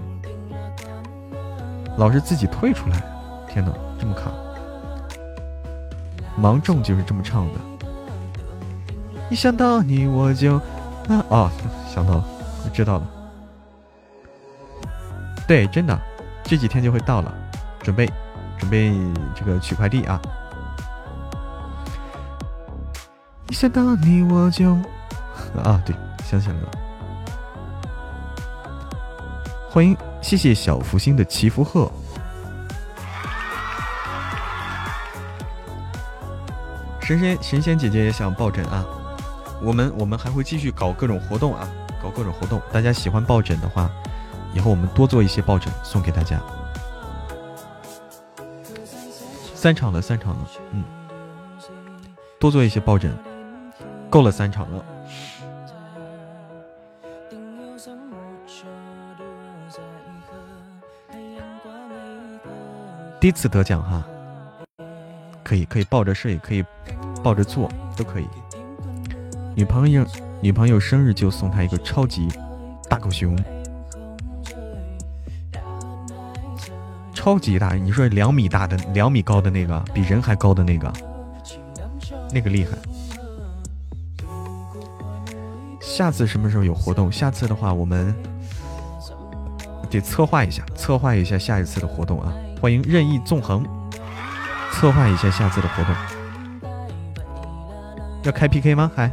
老是自己退出来，天哪，这么卡！芒种就是这么唱的。一想到你我就啊哦，想到了，我知道了。对，真的，这几天就会到了，准备准备这个取快递啊。一想到你我就 啊，对，想起来了。欢迎，谢谢小福星的祈福鹤。神仙神仙姐姐也想抱枕啊！我们我们还会继续搞各种活动啊，搞各种活动。大家喜欢抱枕的话，以后我们多做一些抱枕送给大家。散场了，散场了，嗯，多做一些抱枕。够了三场了，第一次得奖哈，可以可以抱着睡，可以抱着坐，都可以。女朋友女朋友生日就送她一个超级大狗熊，超级大，你说两米大的、两米高的那个，比人还高的那个，那个厉害。下次什么时候有活动？下次的话，我们得策划一下，策划一下下一次的活动啊！欢迎任意纵横，策划一下下次的活动。要开 PK 吗？还？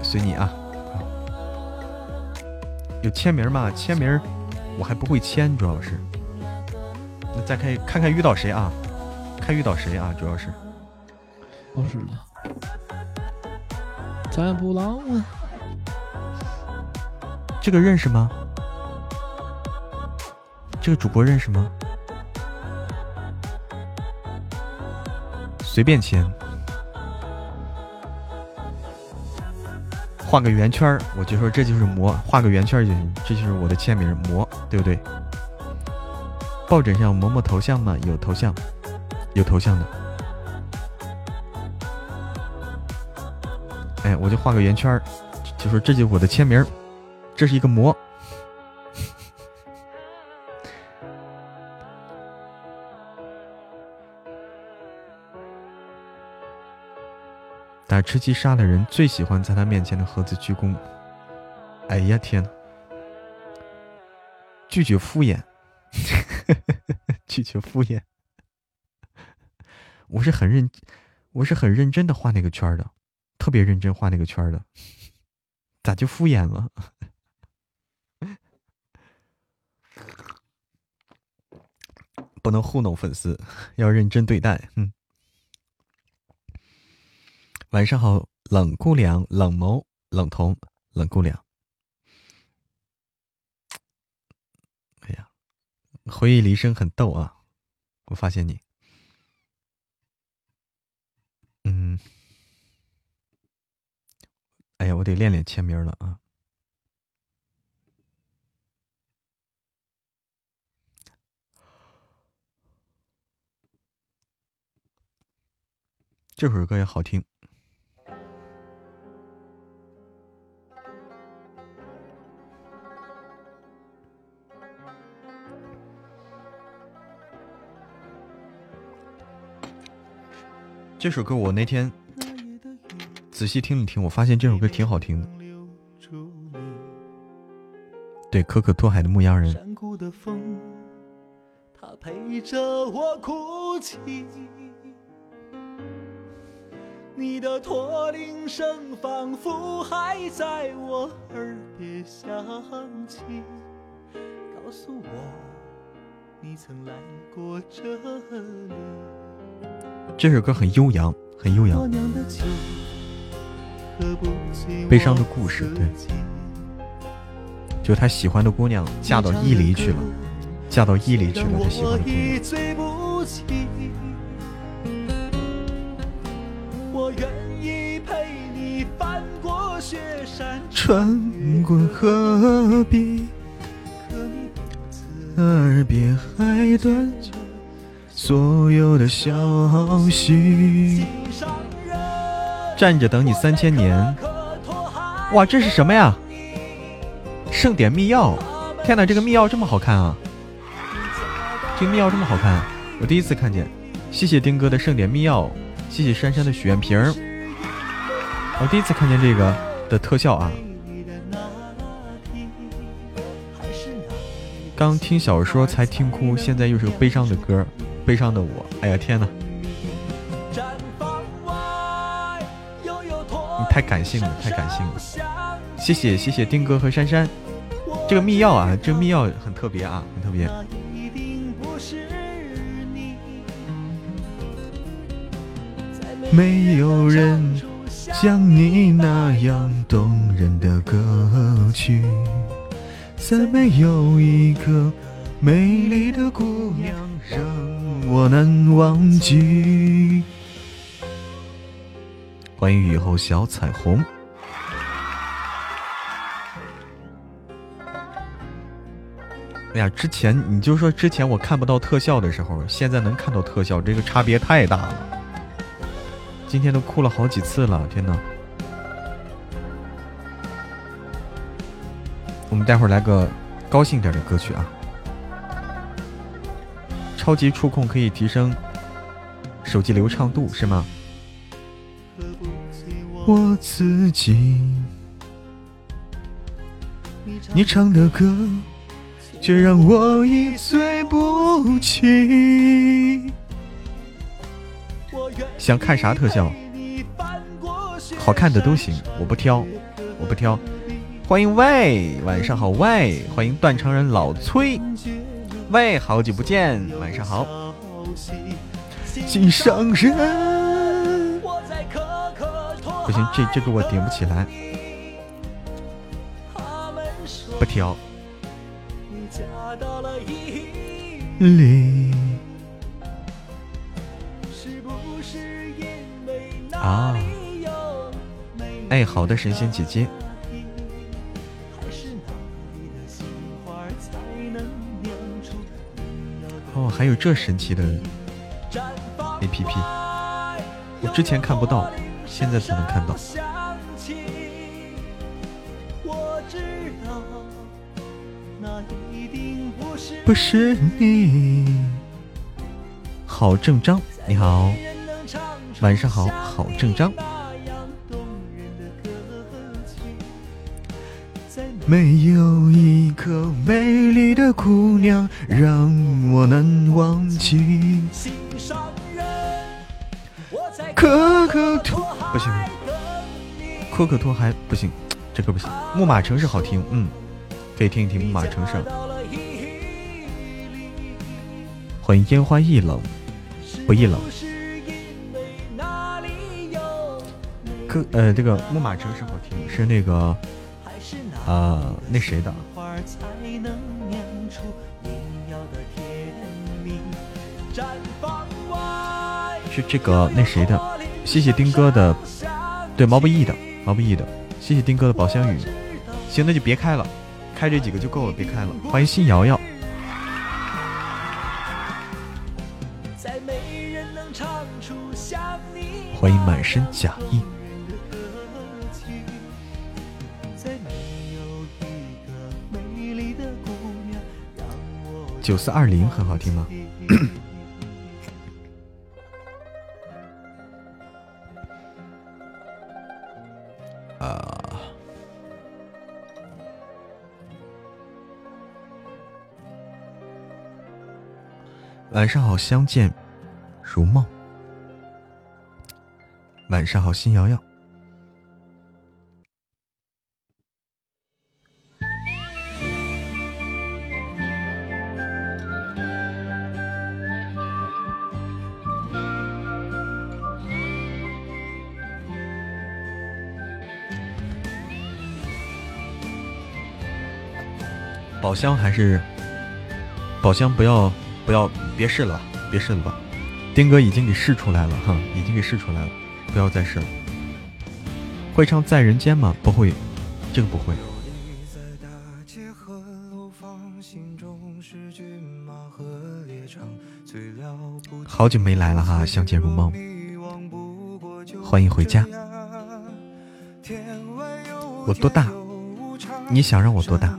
随你啊！有签名吗？签名我还不会签，主要是。那再看看看遇到谁啊？看遇到谁啊？主要是。不是。咱不浪啊！这个认识吗？这个主播认识吗？随便签。画个圆圈我就说这就是魔。画个圆圈就行，这就是我的签名魔，对不对？抱枕上嬷嬷头像吗？有头像，有头像的。哎，我就画个圆圈就说这就是我的签名这是一个魔。打吃鸡杀的人，最喜欢在他面前的盒子鞠躬。哎呀天呐，拒绝敷衍，拒绝敷衍。我是很认，我是很认真的画那个圈的，特别认真画那个圈的，咋就敷衍了？不能糊弄粉丝，要认真对待。嗯。晚上好，冷姑娘，冷眸，冷瞳，冷姑娘。哎呀，回忆离声很逗啊！我发现你，嗯，哎呀，我得练练签名了啊！这首歌也好听。这首歌我那天仔细听了听，我发现这首歌挺好听的。对，可可托海的牧羊人。你的驼铃声仿佛还在我耳边响起，告诉我你曾来过这里。这首歌很悠扬，很悠扬。悲伤的故事，对，就他喜欢的姑娘嫁到伊犁去了，嫁到伊犁去了，他喜欢的姑娘。穿过河壁，耳边还断着。所有的消息，站着等你三千年。哇，这是什么呀？盛典密钥！天哪，这个密钥这么好看啊！这个密钥这么好看，我第一次看见。谢谢丁哥的盛典密钥，谢谢珊珊的许愿瓶。我第一次看见这个的特效啊！刚听小说才听哭，现在又是个悲伤的歌。悲伤的我，哎呀天哪！你太感性了，太感性了。谢谢谢谢丁哥和珊珊，这个密钥啊，这个密钥很特别啊，很特别。没有人像你那样动人的歌曲，再没有一个美丽的姑娘让。我难忘记。欢迎雨后小彩虹。哎呀，之前你就说之前我看不到特效的时候，现在能看到特效，这个差别太大了。今天都哭了好几次了，天哪！我们待会儿来个高兴点的歌曲啊！超级触控可以提升手机流畅度，是吗？我自己，你唱的歌却让我一醉不起。想看啥特效？好看的都行，我不挑，我不挑。欢迎喂，晚上好喂，欢迎断肠人老崔，喂，好久不见，晚上好。心上人，不行，这这个我点不起来，不挑。里啊，哎，好的，神仙姐姐。还有这神奇的 A P P，我之前看不到，现在才能看到。不是你，好正章，你好，晚上好，好正章。没有一个美丽的姑娘让我难忘记。可可托不行，可可托还不行，这歌不行。木马城市好听，嗯，可以听一听木马城市。欢迎烟花易冷，不易冷。可呃，这个木马城市好听，是那个。呃，那谁的？是这个那谁的？谢谢丁哥的，对毛不易的，毛不易的。谢谢丁哥的宝箱雨。行，那就别开了，开这几个就够了，别开了。欢迎新瑶瑶。欢迎满身假意。九四二零很好听吗？啊，晚上好，相见如梦。晚上好，新瑶瑶。宝箱还是宝箱，不要不要，别试了吧，别试了吧。丁哥已经给试出来了哈，已经给试出来了，不要再试了。会唱在人间吗？不会，这个不会。好久没来了哈，相见如梦，欢迎回家。我多大？你想让我多大？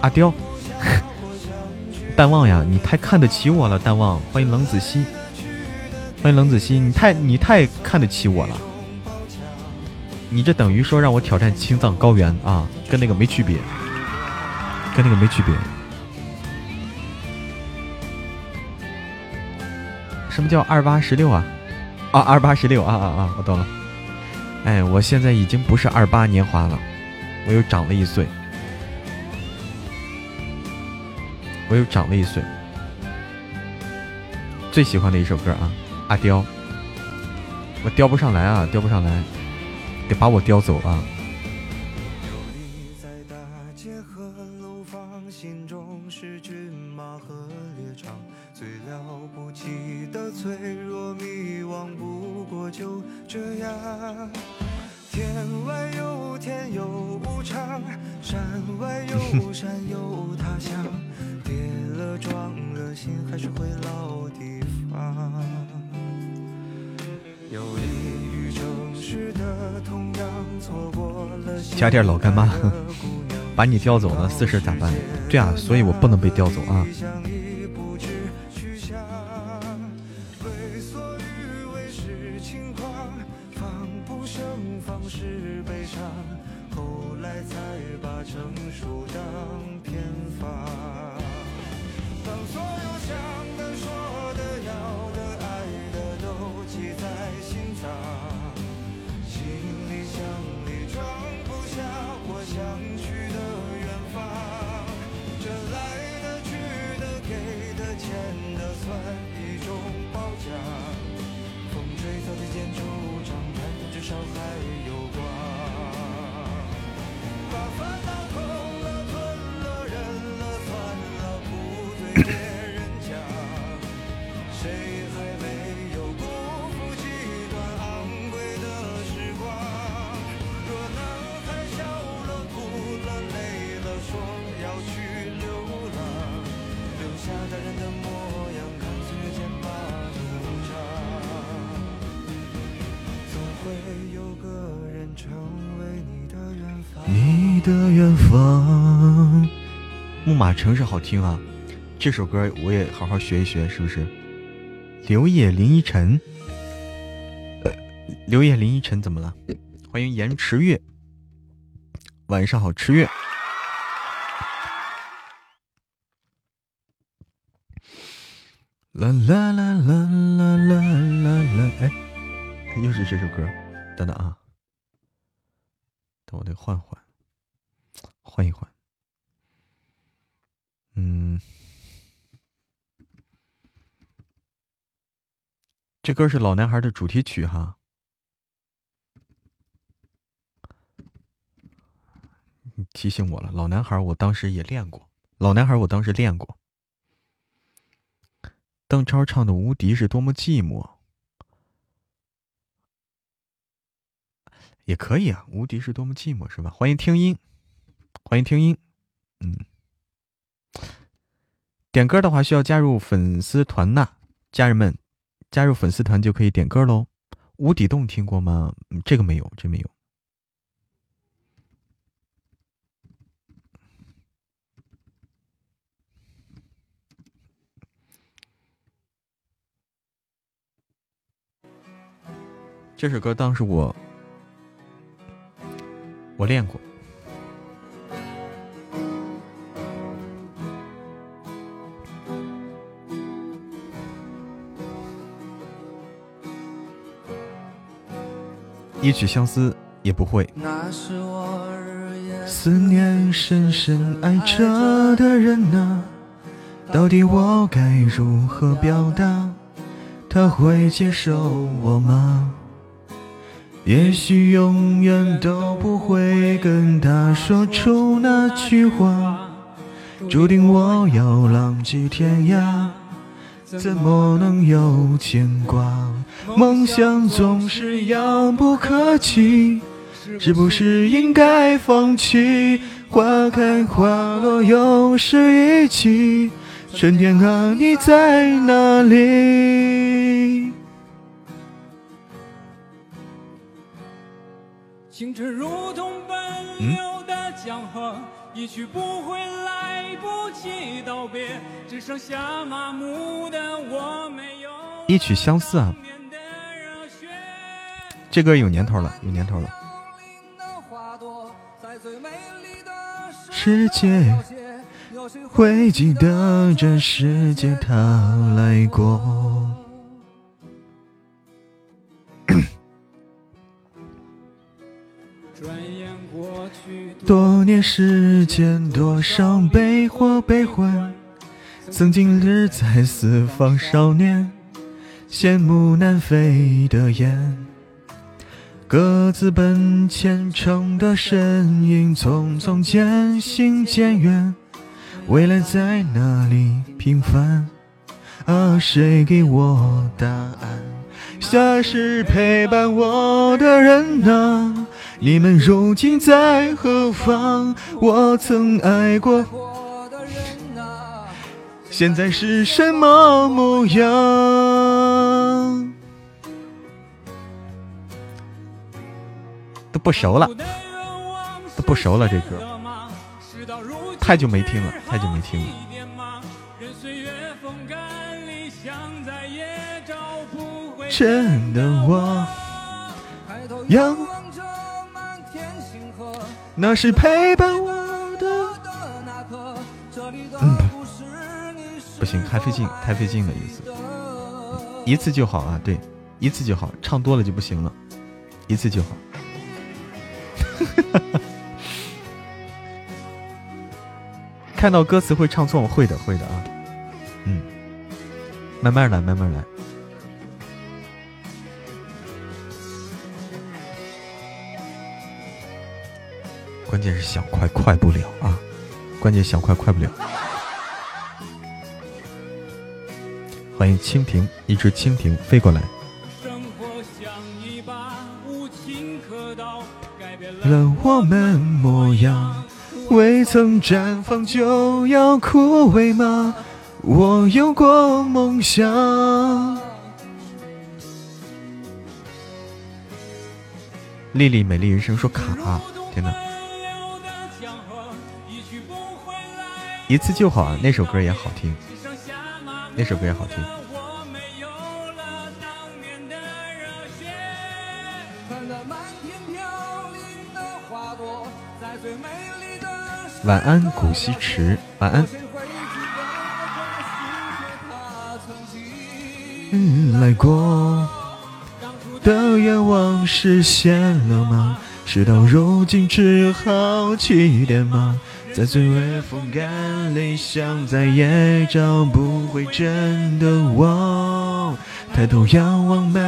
阿刁，淡忘呀，你太看得起我了，淡忘。欢迎冷子熙，欢迎冷子熙，你太你太看得起我了，你这等于说让我挑战青藏高原啊，跟那个没区别，跟那个没区别。什么叫二八十六啊？啊，二八十六啊啊啊！我懂了。哎，我现在已经不是二八年华了，我又长了一岁，我又长了一岁。最喜欢的一首歌啊阿刁。我刁不上来啊刁不上来得把我刁走啊。还是回老地方。有利于城市的同样错过了。加点老干妈，把你调走了，四婶咋办？对啊，所以我不能被调走啊。的远方，《牧马城市好听啊，这首歌我也好好学一学，是不是？刘烨林依晨，呃，刘烨林依晨怎么了？欢迎严池月，晚上好，池月。啦啦啦啦啦啦啦啦，哎，又是这首歌，等等啊，等我得换换，换一换。嗯，这歌是老男孩的主题曲哈。你提醒我了，老男孩，我当时也练过。老男孩，我当时练过。邓超唱的《无敌是多么寂寞》也可以啊，《无敌是多么寂寞》是吧？欢迎听音，欢迎听音，嗯。点歌的话需要加入粉丝团呐，家人们，加入粉丝团就可以点歌喽。无底洞听过吗？这个没有，这没有。这首歌当时我我练过。一曲相思也不会。思念深深爱着的人啊，到底我该如何表达？他会接受我吗？也许永远都不会跟他说出那句话，注定我要浪迹天涯，怎么能有牵挂？梦想总是遥不可及，是不是应该放弃？花开花落又是一季，春天啊，你在哪里？青春如同奔流的江河，一去不回，来不及道别，只剩下麻木的我，没有一曲相思啊。这歌有年头了，有年头了。世界会记得这世界他来过。多年时间，多少悲或悲欢，曾经日在四方少年。羡慕南飞的雁，各自奔前程的身影，匆匆渐行渐远，未来在哪里平凡？啊，谁给我答案？夏时陪伴我的人啊，你们如今在何方？我曾爱过的人啊。现在是什么模样？都不熟了，都不熟了，这歌太久没听了，太久没听了。真的我，仰那是陪伴我的。嗯。不行，太费劲，太费劲了，一次。一次就好啊，对，一次就好，唱多了就不行了，一次就好。看到歌词会唱错，会的，会的啊。嗯，慢慢来，慢慢来。关键是想快，快不了啊！关键想快，快不了。欢迎蜻蜓，一只蜻蜓飞过来。了我们模样，未曾绽放就要枯萎吗？我有过梦想。丽丽，美丽人生说卡，天哪！一次就好啊，那首歌也好听。那首歌也好听。晚安，古稀池。晚安。来过的愿望实现了吗？事到如今只好起点吗？在最微风干里，想再也找不回真的我。抬头仰望漫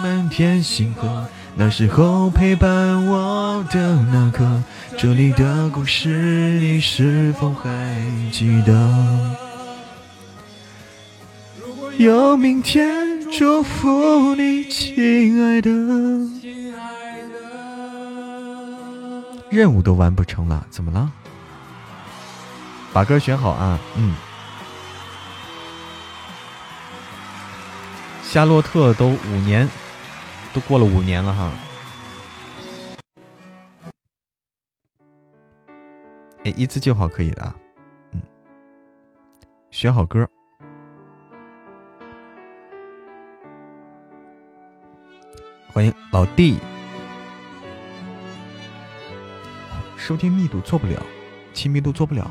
漫天星河，那时候陪伴我的那个，这里的故事你是否还记得？有明天，祝福你，亲爱的。任务都完不成了，怎么了？把歌选好啊，嗯。夏洛特都五年，都过了五年了哈。哎，一次就好可以的，嗯。选好歌。欢迎老弟。收听密度做不了，亲密度做不了。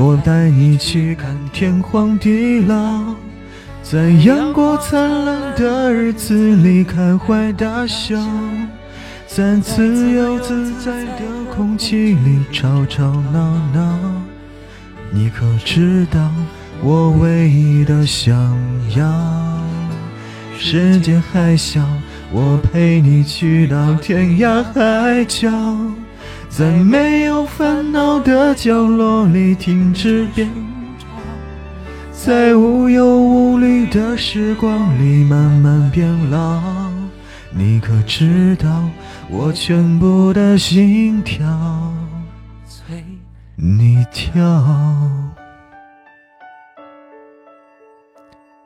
我带你去看天荒地老，在阳光灿烂的日子里开怀大笑，在自由自在的空气里吵吵闹闹。你可知道我唯一的想要？世界还小，我陪你去到天涯海角。在没有烦恼的角落里停止变，在无忧无虑的时光里慢慢变老，你可知道我全部的心跳？随你跳。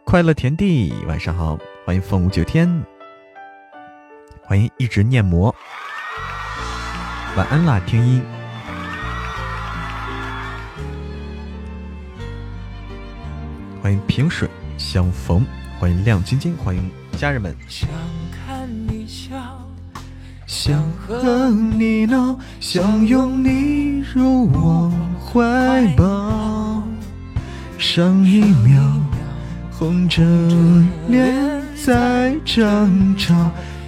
快乐田地，晚上好，欢迎凤舞九天，欢迎一直念魔，晚安啦，听音。欢迎萍水相逢，欢迎亮晶晶，欢迎家人们。想看你笑，想和你闹，想拥你入我怀抱。上一秒红着脸在争吵，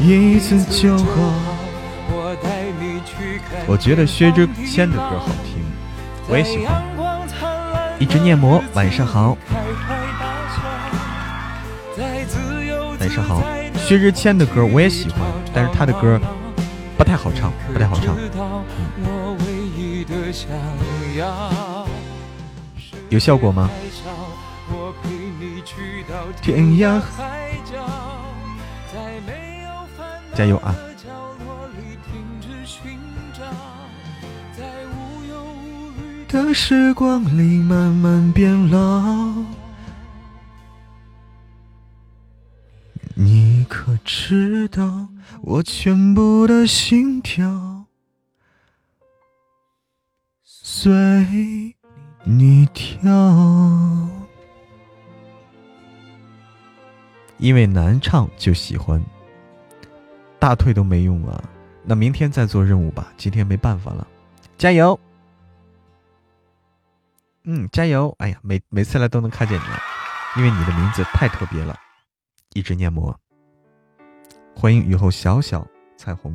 一次就好。我觉得薛之谦的歌好听，我也喜欢。一直念魔，晚上好。晚上好，薛之谦的歌我也喜欢，但是他的歌不太好唱，不太好唱。有效果吗？天涯加油啊！的时光里慢慢变老，你可知道我全部的心跳随你跳？因为难唱就喜欢，大退都没用啊！那明天再做任务吧，今天没办法了，加油！嗯，加油！哎呀，每每次来都能看见你，因为你的名字太特别了。一直念魔，欢迎雨后小小彩虹。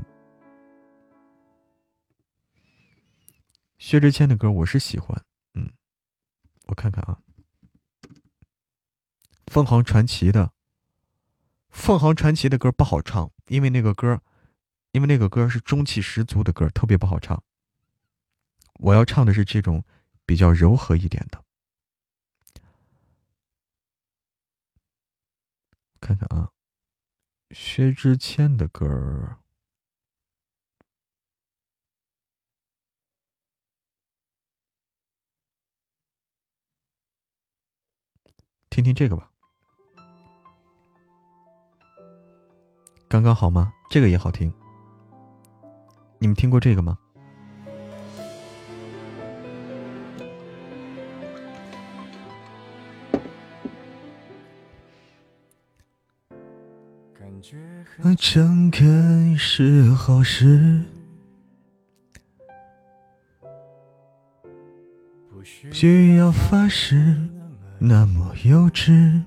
薛之谦的歌我是喜欢，嗯，我看看啊，凤凰传奇的，凤凰传奇的歌不好唱，因为那个歌，因为那个歌是中气十足的歌，特别不好唱。我要唱的是这种。比较柔和一点的，看看啊，薛之谦的歌，听听这个吧，刚刚好吗？这个也好听，你们听过这个吗？诚恳是好事，不需要发誓那么幼稚。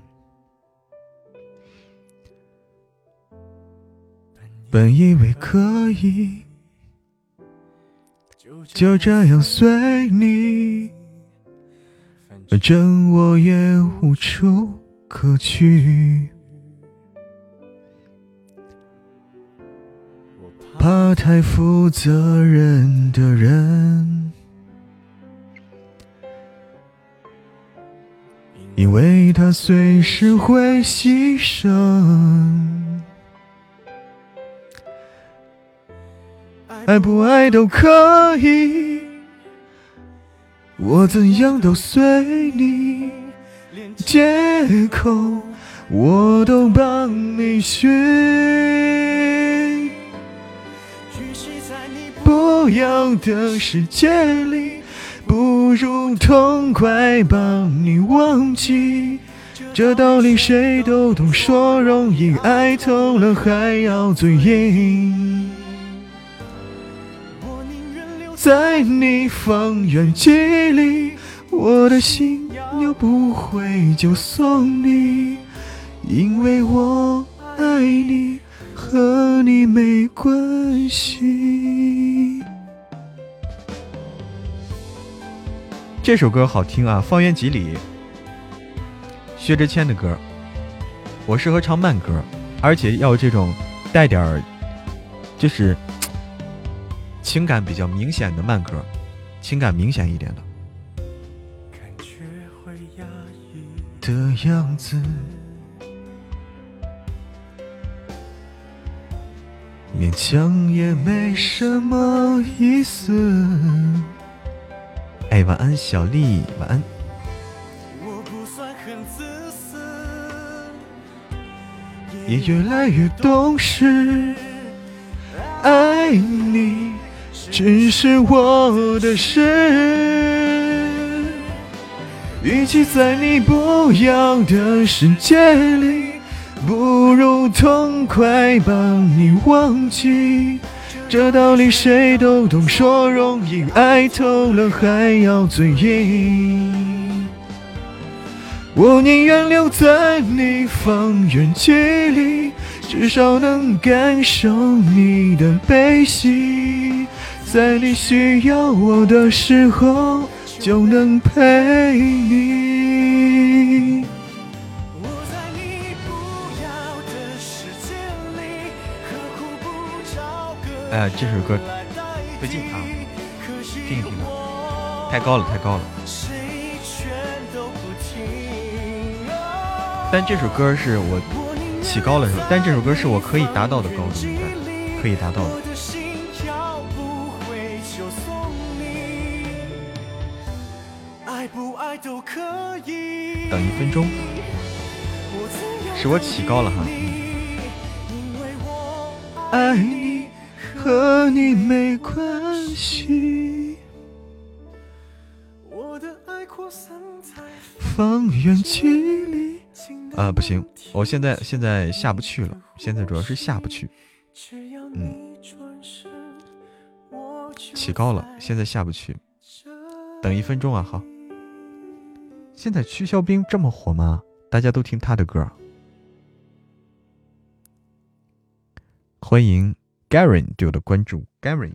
本以为可以就这样随你，反正我也无处可去。怕太负责任的人，因为他随时会牺牲。爱不爱都可以，我怎样都随你，借口我都帮你寻。在你不要的世界里，不如痛快把你忘记。这道理谁都懂，说容易，爱透了还要嘴硬。在你方圆几里，我的心又不会就送你，因为我爱你，和你没关系。这首歌好听啊，《方圆几里》，薛之谦的歌。我适合唱慢歌，而且要这种带点儿，就是情感比较明显的慢歌，情感明显一点的。的样子，勉强也没什么意思。哎，晚安，小丽，晚安。我不算很自私也越来越懂事，爱你只是我的事。与其在你不要的世界里，不如痛快把你忘记。这道理谁都懂，说容易，爱透了还要嘴硬。我宁愿留在你方圆几里，至少能感受你的悲喜，在你需要我的时候就能陪你。哎呀，这首歌不近啊，听一听吧，太高了，太高了。但这首歌是我起高了是吧？但这首歌是我可以达到的高度，可以达到的。都可以等一分钟，是我起高了哈。爱你和你没关系，方圆几里。啊，不行，我现在现在下不去了，现在主要是下不去。嗯，起高了，现在下不去。等一分钟啊，好。现在曲肖冰这么火吗？大家都听他的歌。欢迎 Gary 对我的关注，Gary。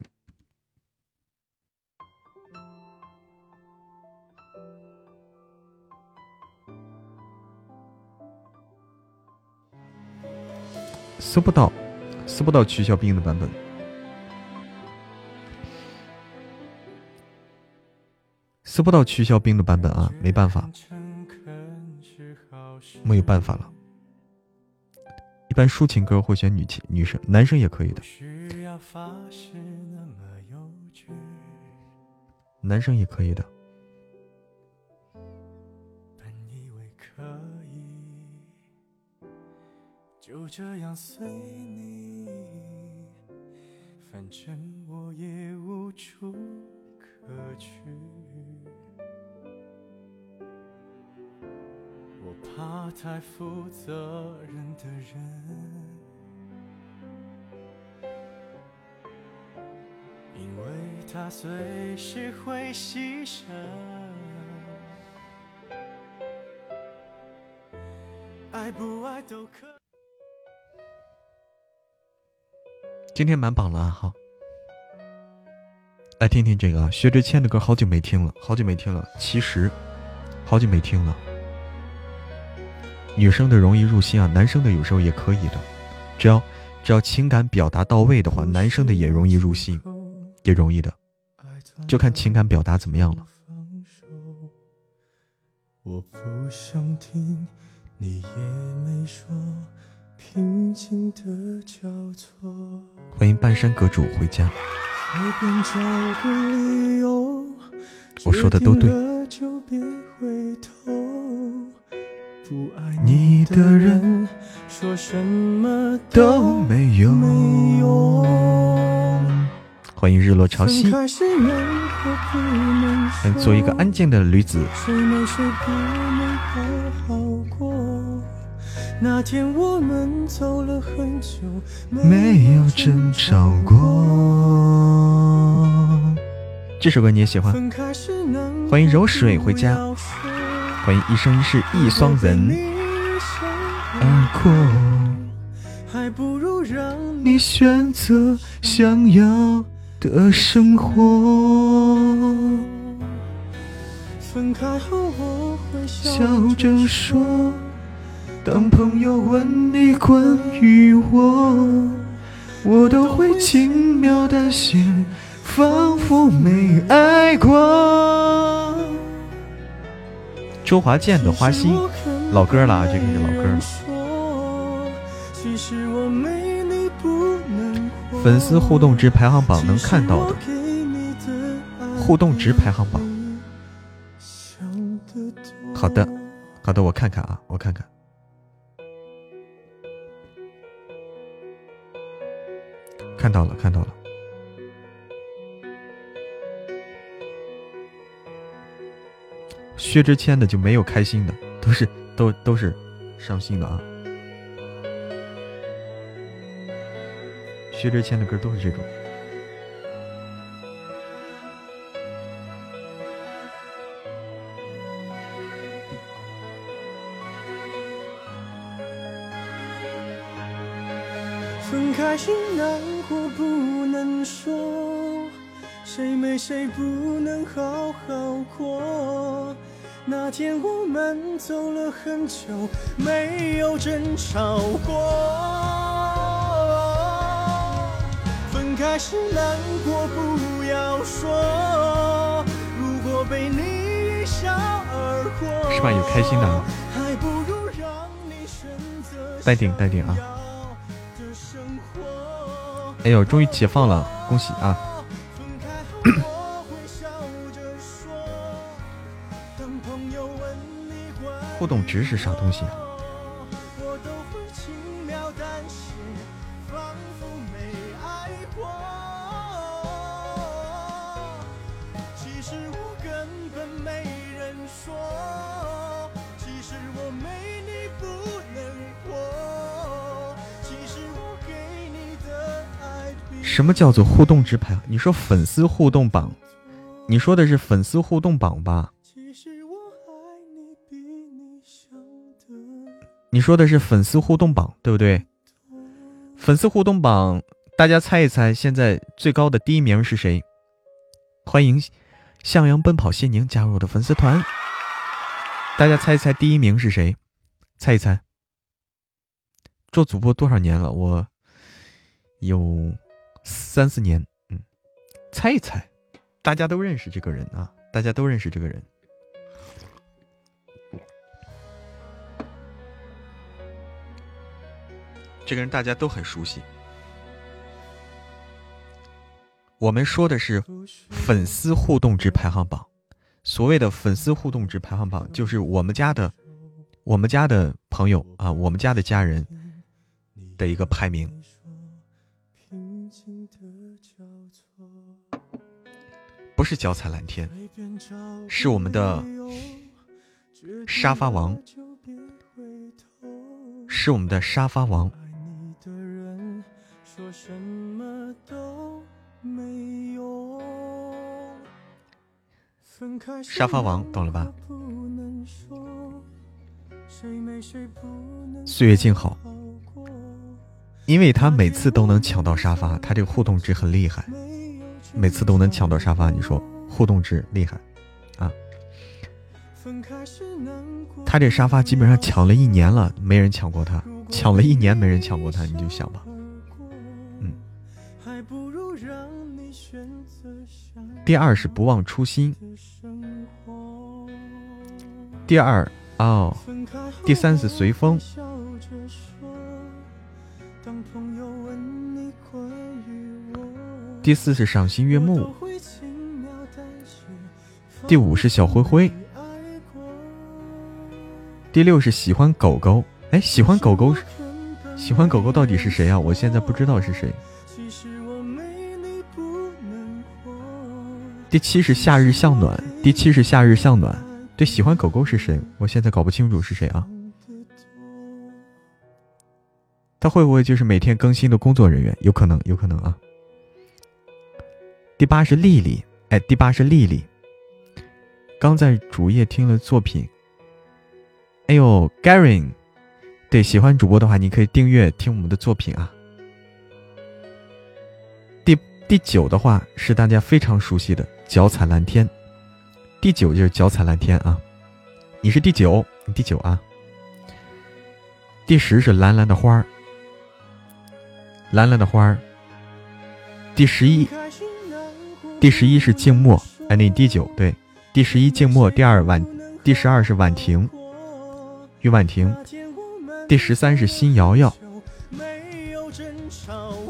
搜不到，搜不到曲肖冰的版本，搜不到曲小冰的版本啊，没办法，没有办法了。一般抒情歌会选女女生，男生也可以的，男生也可以的以为可以。就这样随你，反正我也无处可去。我怕太负责任的人，因为他随时会牺牲。爱不爱都可。今天满榜了啊！好，来听听这个薛之谦的歌，好久没听了，好久没听了。其实，好久没听了。女生的容易入心啊，男生的有时候也可以的，只要只要情感表达到位的话，男生的也容易入心，也容易的，就看情感表达怎么样了。我不想听，你也没说。平静的交错。欢迎半山阁主回家。我说的都对。你的人说什么都没用。欢迎日落潮汐。做一个安静的女子。那天我们走了很久，没有争吵过。这首歌你也喜欢？欢迎柔水回家，欢迎一生一世一双人。而过，还不如让你选择想要的生活。分开后我会笑着说，当朋友问你关于我，我都会轻描淡写。仿佛没爱过。周华健的《花心》，老歌了啊，这个是老歌了。粉丝互动值排行榜能看到的，互动值排行榜。好的，好的，我看看啊，我看看，看到了，看到了。薛之谦的就没有开心的，都是都都是伤心的啊。薛之谦的歌都是这种。分开时难过不能说，谁没谁不能好好过。那天我们走了很久，没有争吵过。分开时难过不要说，如果被你一笑而过，是吧？有开心的。待定待定啊！哎呦，终于解放了，恭喜啊！值是啥东西啊？什么叫做互动值排？你说粉丝互动榜？你说的是粉丝互动榜吧？你说的是粉丝互动榜，对不对？粉丝互动榜，大家猜一猜，现在最高的第一名是谁？欢迎向阳奔跑谢宁加入我的粉丝团。大家猜一猜，第一名是谁？猜一猜。做主播多少年了？我有三四年。嗯，猜一猜，大家都认识这个人啊，大家都认识这个人。这个人大家都很熟悉。我们说的是粉丝互动值排行榜。所谓的粉丝互动值排行榜，就是我们家的、我们家的朋友啊，我们家的家人的一个排名。不是脚踩蓝天，是我们的沙发王，是我们的沙发王。什么都没有。沙发王，懂了吧？岁月静好，因为他每次都能抢到沙发，他这个互动值很厉害，每次都能抢到沙发，你说互动值厉害啊？他这沙发基本上抢了一年了，没人抢过他，抢了一年没人抢过他，你就想吧。第二是不忘初心，第二哦，第三是随风，第四是赏心悦目，第五是小灰灰，第六是喜欢狗狗。哎，喜欢狗狗，喜欢狗狗到底是谁啊？我现在不知道是谁。第七是夏日向暖，第七是夏日向暖。对，喜欢狗狗是谁？我现在搞不清楚是谁啊？他会不会就是每天更新的工作人员？有可能，有可能啊。第八是丽丽，哎，第八是丽丽。刚在主页听了作品。哎呦，Gary，对，喜欢主播的话，你可以订阅听我们的作品啊。第第九的话是大家非常熟悉的《脚踩蓝天》，第九就是《脚踩蓝天》啊。你是第九，你第九啊。第十是蓝蓝的花儿，蓝蓝的花儿。第十一，第十一是静默，哎，你第九对，第十一静默，第二婉，第十二是婉婷，于婉婷，第十三是新瑶瑶，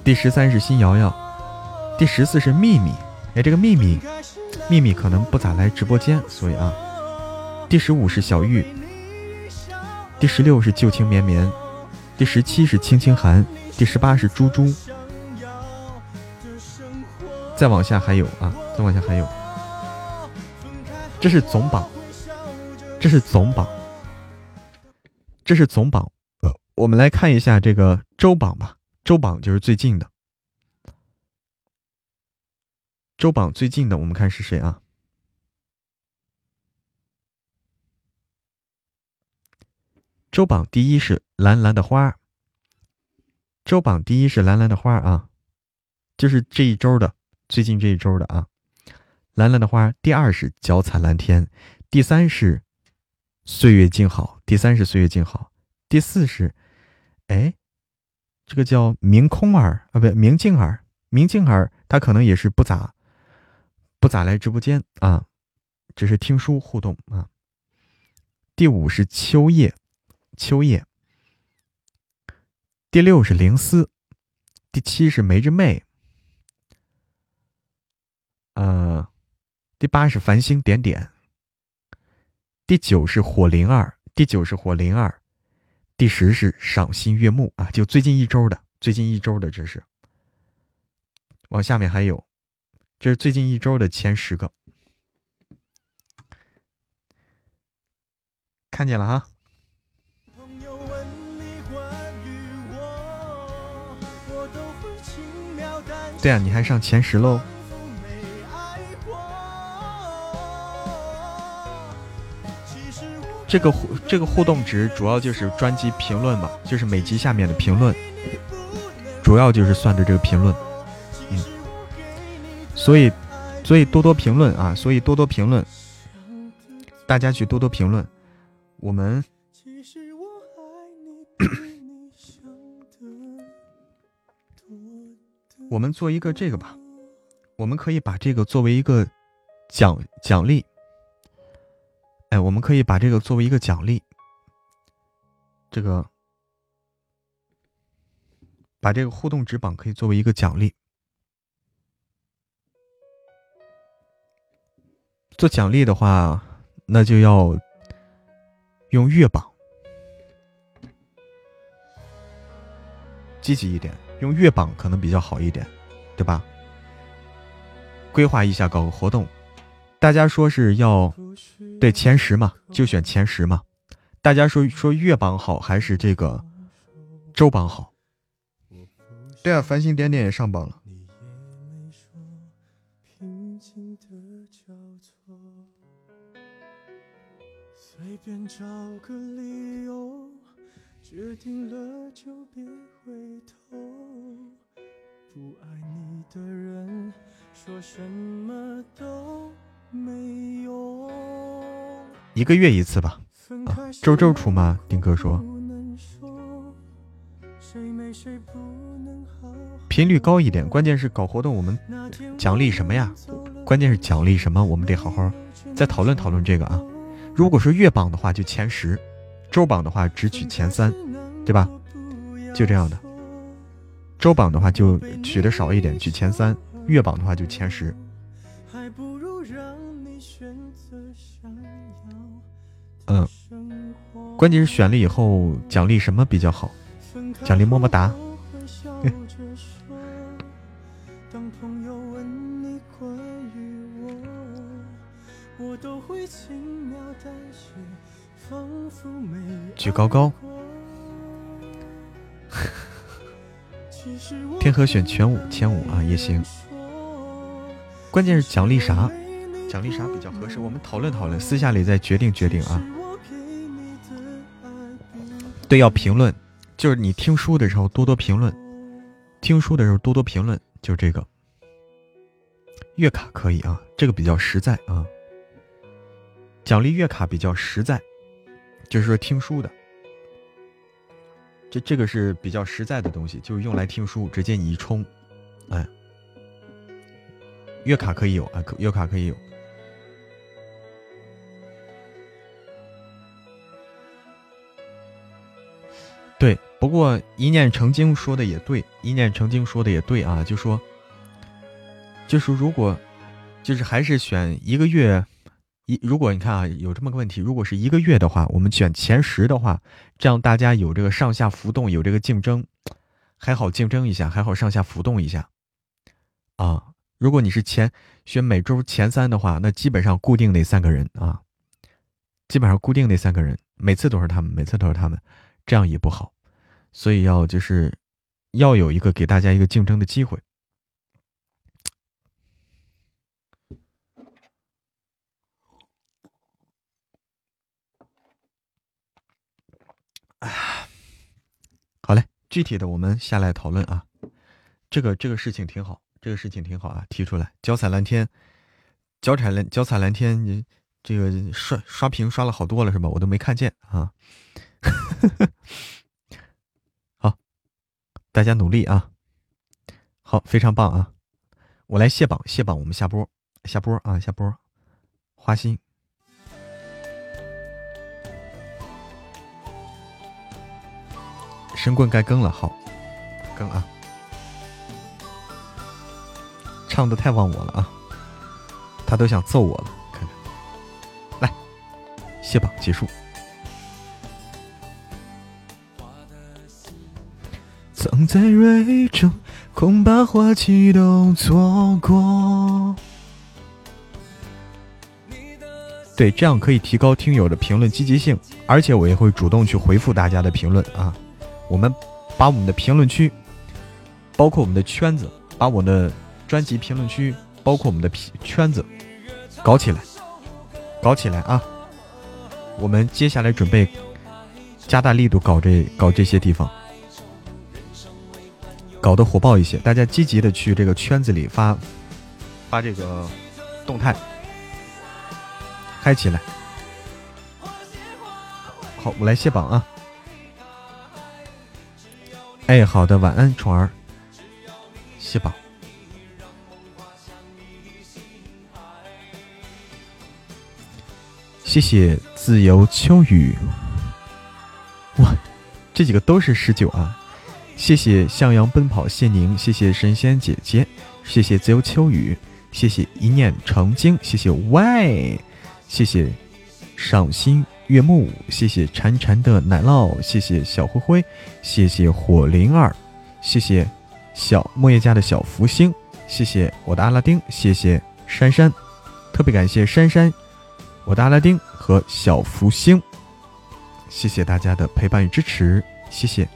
第十三是新瑶瑶，第十四是秘密，哎，这个秘密，秘密可能不咋来直播间，所以啊，第十五是小玉，第十六是旧情绵绵，第十七是青青寒，第十八是猪猪。再往下还有啊，再往下还有，这是总榜，这是总榜，这是总榜。我们来看一下这个周榜吧，周榜就是最近的，周榜最近的，我们看是谁啊？周榜第一是蓝蓝的花，周榜第一是蓝蓝的花啊，就是这一周的。最近这一周的啊，蓝蓝的花，第二是脚踩蓝天，第三是岁月静好，第三是岁月静好，第四是，哎，这个叫明空儿啊，不明镜儿，明镜儿，他可能也是不咋不咋来直播间啊，只是听书互动啊。第五是秋叶，秋叶，第六是灵思，第七是梅之妹。呃，第八是繁星点点，第九是火灵儿，第九是火灵儿，第十是赏心悦目啊，就最近一周的，最近一周的这是。往下面还有，这是最近一周的前十个，看见了哈。对啊，你还上前十喽。这个互这个互动值主要就是专辑评论嘛，就是每集下面的评论，主要就是算的这个评论，所以所以多多评论啊，所以多多评论，大家去多多评论，我们 我们做一个这个吧，我们可以把这个作为一个奖奖励。哎，我们可以把这个作为一个奖励，这个把这个互动值榜可以作为一个奖励。做奖励的话，那就要用月榜，积极一点，用月榜可能比较好一点，对吧？规划一下，搞个活动。大家说是要对前十嘛，就选前十嘛。大家说说月榜好还是这个周榜好？对啊，繁星点点也上榜了。不爱你的人说什么都没用。一个月一次吧，啊，周周出吗？丁哥说，频率高一点，关键是搞活动，我们奖励什么呀？关键是奖励什么？我们得好好再讨论讨论这个啊。如果是月榜的话，就前十；周榜的话，只取前三，对吧？就这样的。周榜的话就取的少一点，取前三；月榜的话就前十。嗯，关键是选了以后奖励什么比较好？奖励么么哒。举高高。天河选全五千五啊也行。关键是奖励啥？奖励啥比较合适？我们讨论讨论，私下里再决定决定啊。对，要评论，就是你听书的时候多多评论，听书的时候多多评论，就这个。月卡可以啊，这个比较实在啊。奖励月卡比较实在，就是说听书的，这这个是比较实在的东西，就是用来听书，直接你一充，哎，月卡可以有啊，月卡可以有。对，不过一念成精说的也对，一念成精说的也对啊，就说，就是如果，就是还是选一个月，一如果你看啊，有这么个问题，如果是一个月的话，我们选前十的话，这样大家有这个上下浮动，有这个竞争，还好竞争一下，还好上下浮动一下，啊，如果你是前选每周前三的话，那基本上固定那三个人啊，基本上固定那三个人，每次都是他们，每次都是他们。这样也不好，所以要就是要有一个给大家一个竞争的机会。好嘞，具体的我们下来讨论啊。这个这个事情挺好，这个事情挺好啊，提出来。脚踩蓝天，脚踩蓝脚踩蓝天，你这个刷刷屏刷了好多了是吧？我都没看见啊。好，大家努力啊！好，非常棒啊！我来卸榜，卸榜，我们下播，下播啊，下播。花心，神棍该更了，好，更啊！唱的太忘我了啊！他都想揍我了，看看，来，卸榜结束。藏在蕊中，恐怕花期都错过。对，这样可以提高听友的评论积极性，而且我也会主动去回复大家的评论啊。我们把我们的评论区，包括我们的圈子，把我的专辑评论区，包括我们的圈子搞起来，搞起来啊！我们接下来准备加大力度搞这搞这些地方。搞得火爆一些，大家积极的去这个圈子里发发这个动态，嗨起来！好，我来卸榜啊！哎，好的，晚安，虫儿，谢宝。谢谢自由秋雨，哇，这几个都是十九啊！谢谢向阳奔跑谢宁，谢谢神仙姐姐，谢谢自由秋雨，谢谢一念成精，谢谢 Y，谢谢赏心悦木，谢谢潺潺的奶酪，谢谢小灰灰，谢谢火灵儿，谢谢小莫叶家的小福星，谢谢我的阿拉丁，谢谢珊珊，特别感谢珊珊，我的阿拉丁和小福星，谢谢大家的陪伴与支持，谢谢。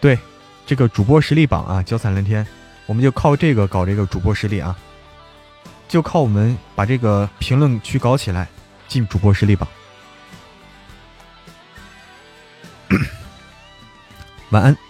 对，这个主播实力榜啊，脚踩蓝天，我们就靠这个搞这个主播实力啊，就靠我们把这个评论区搞起来，进主播实力榜。晚安。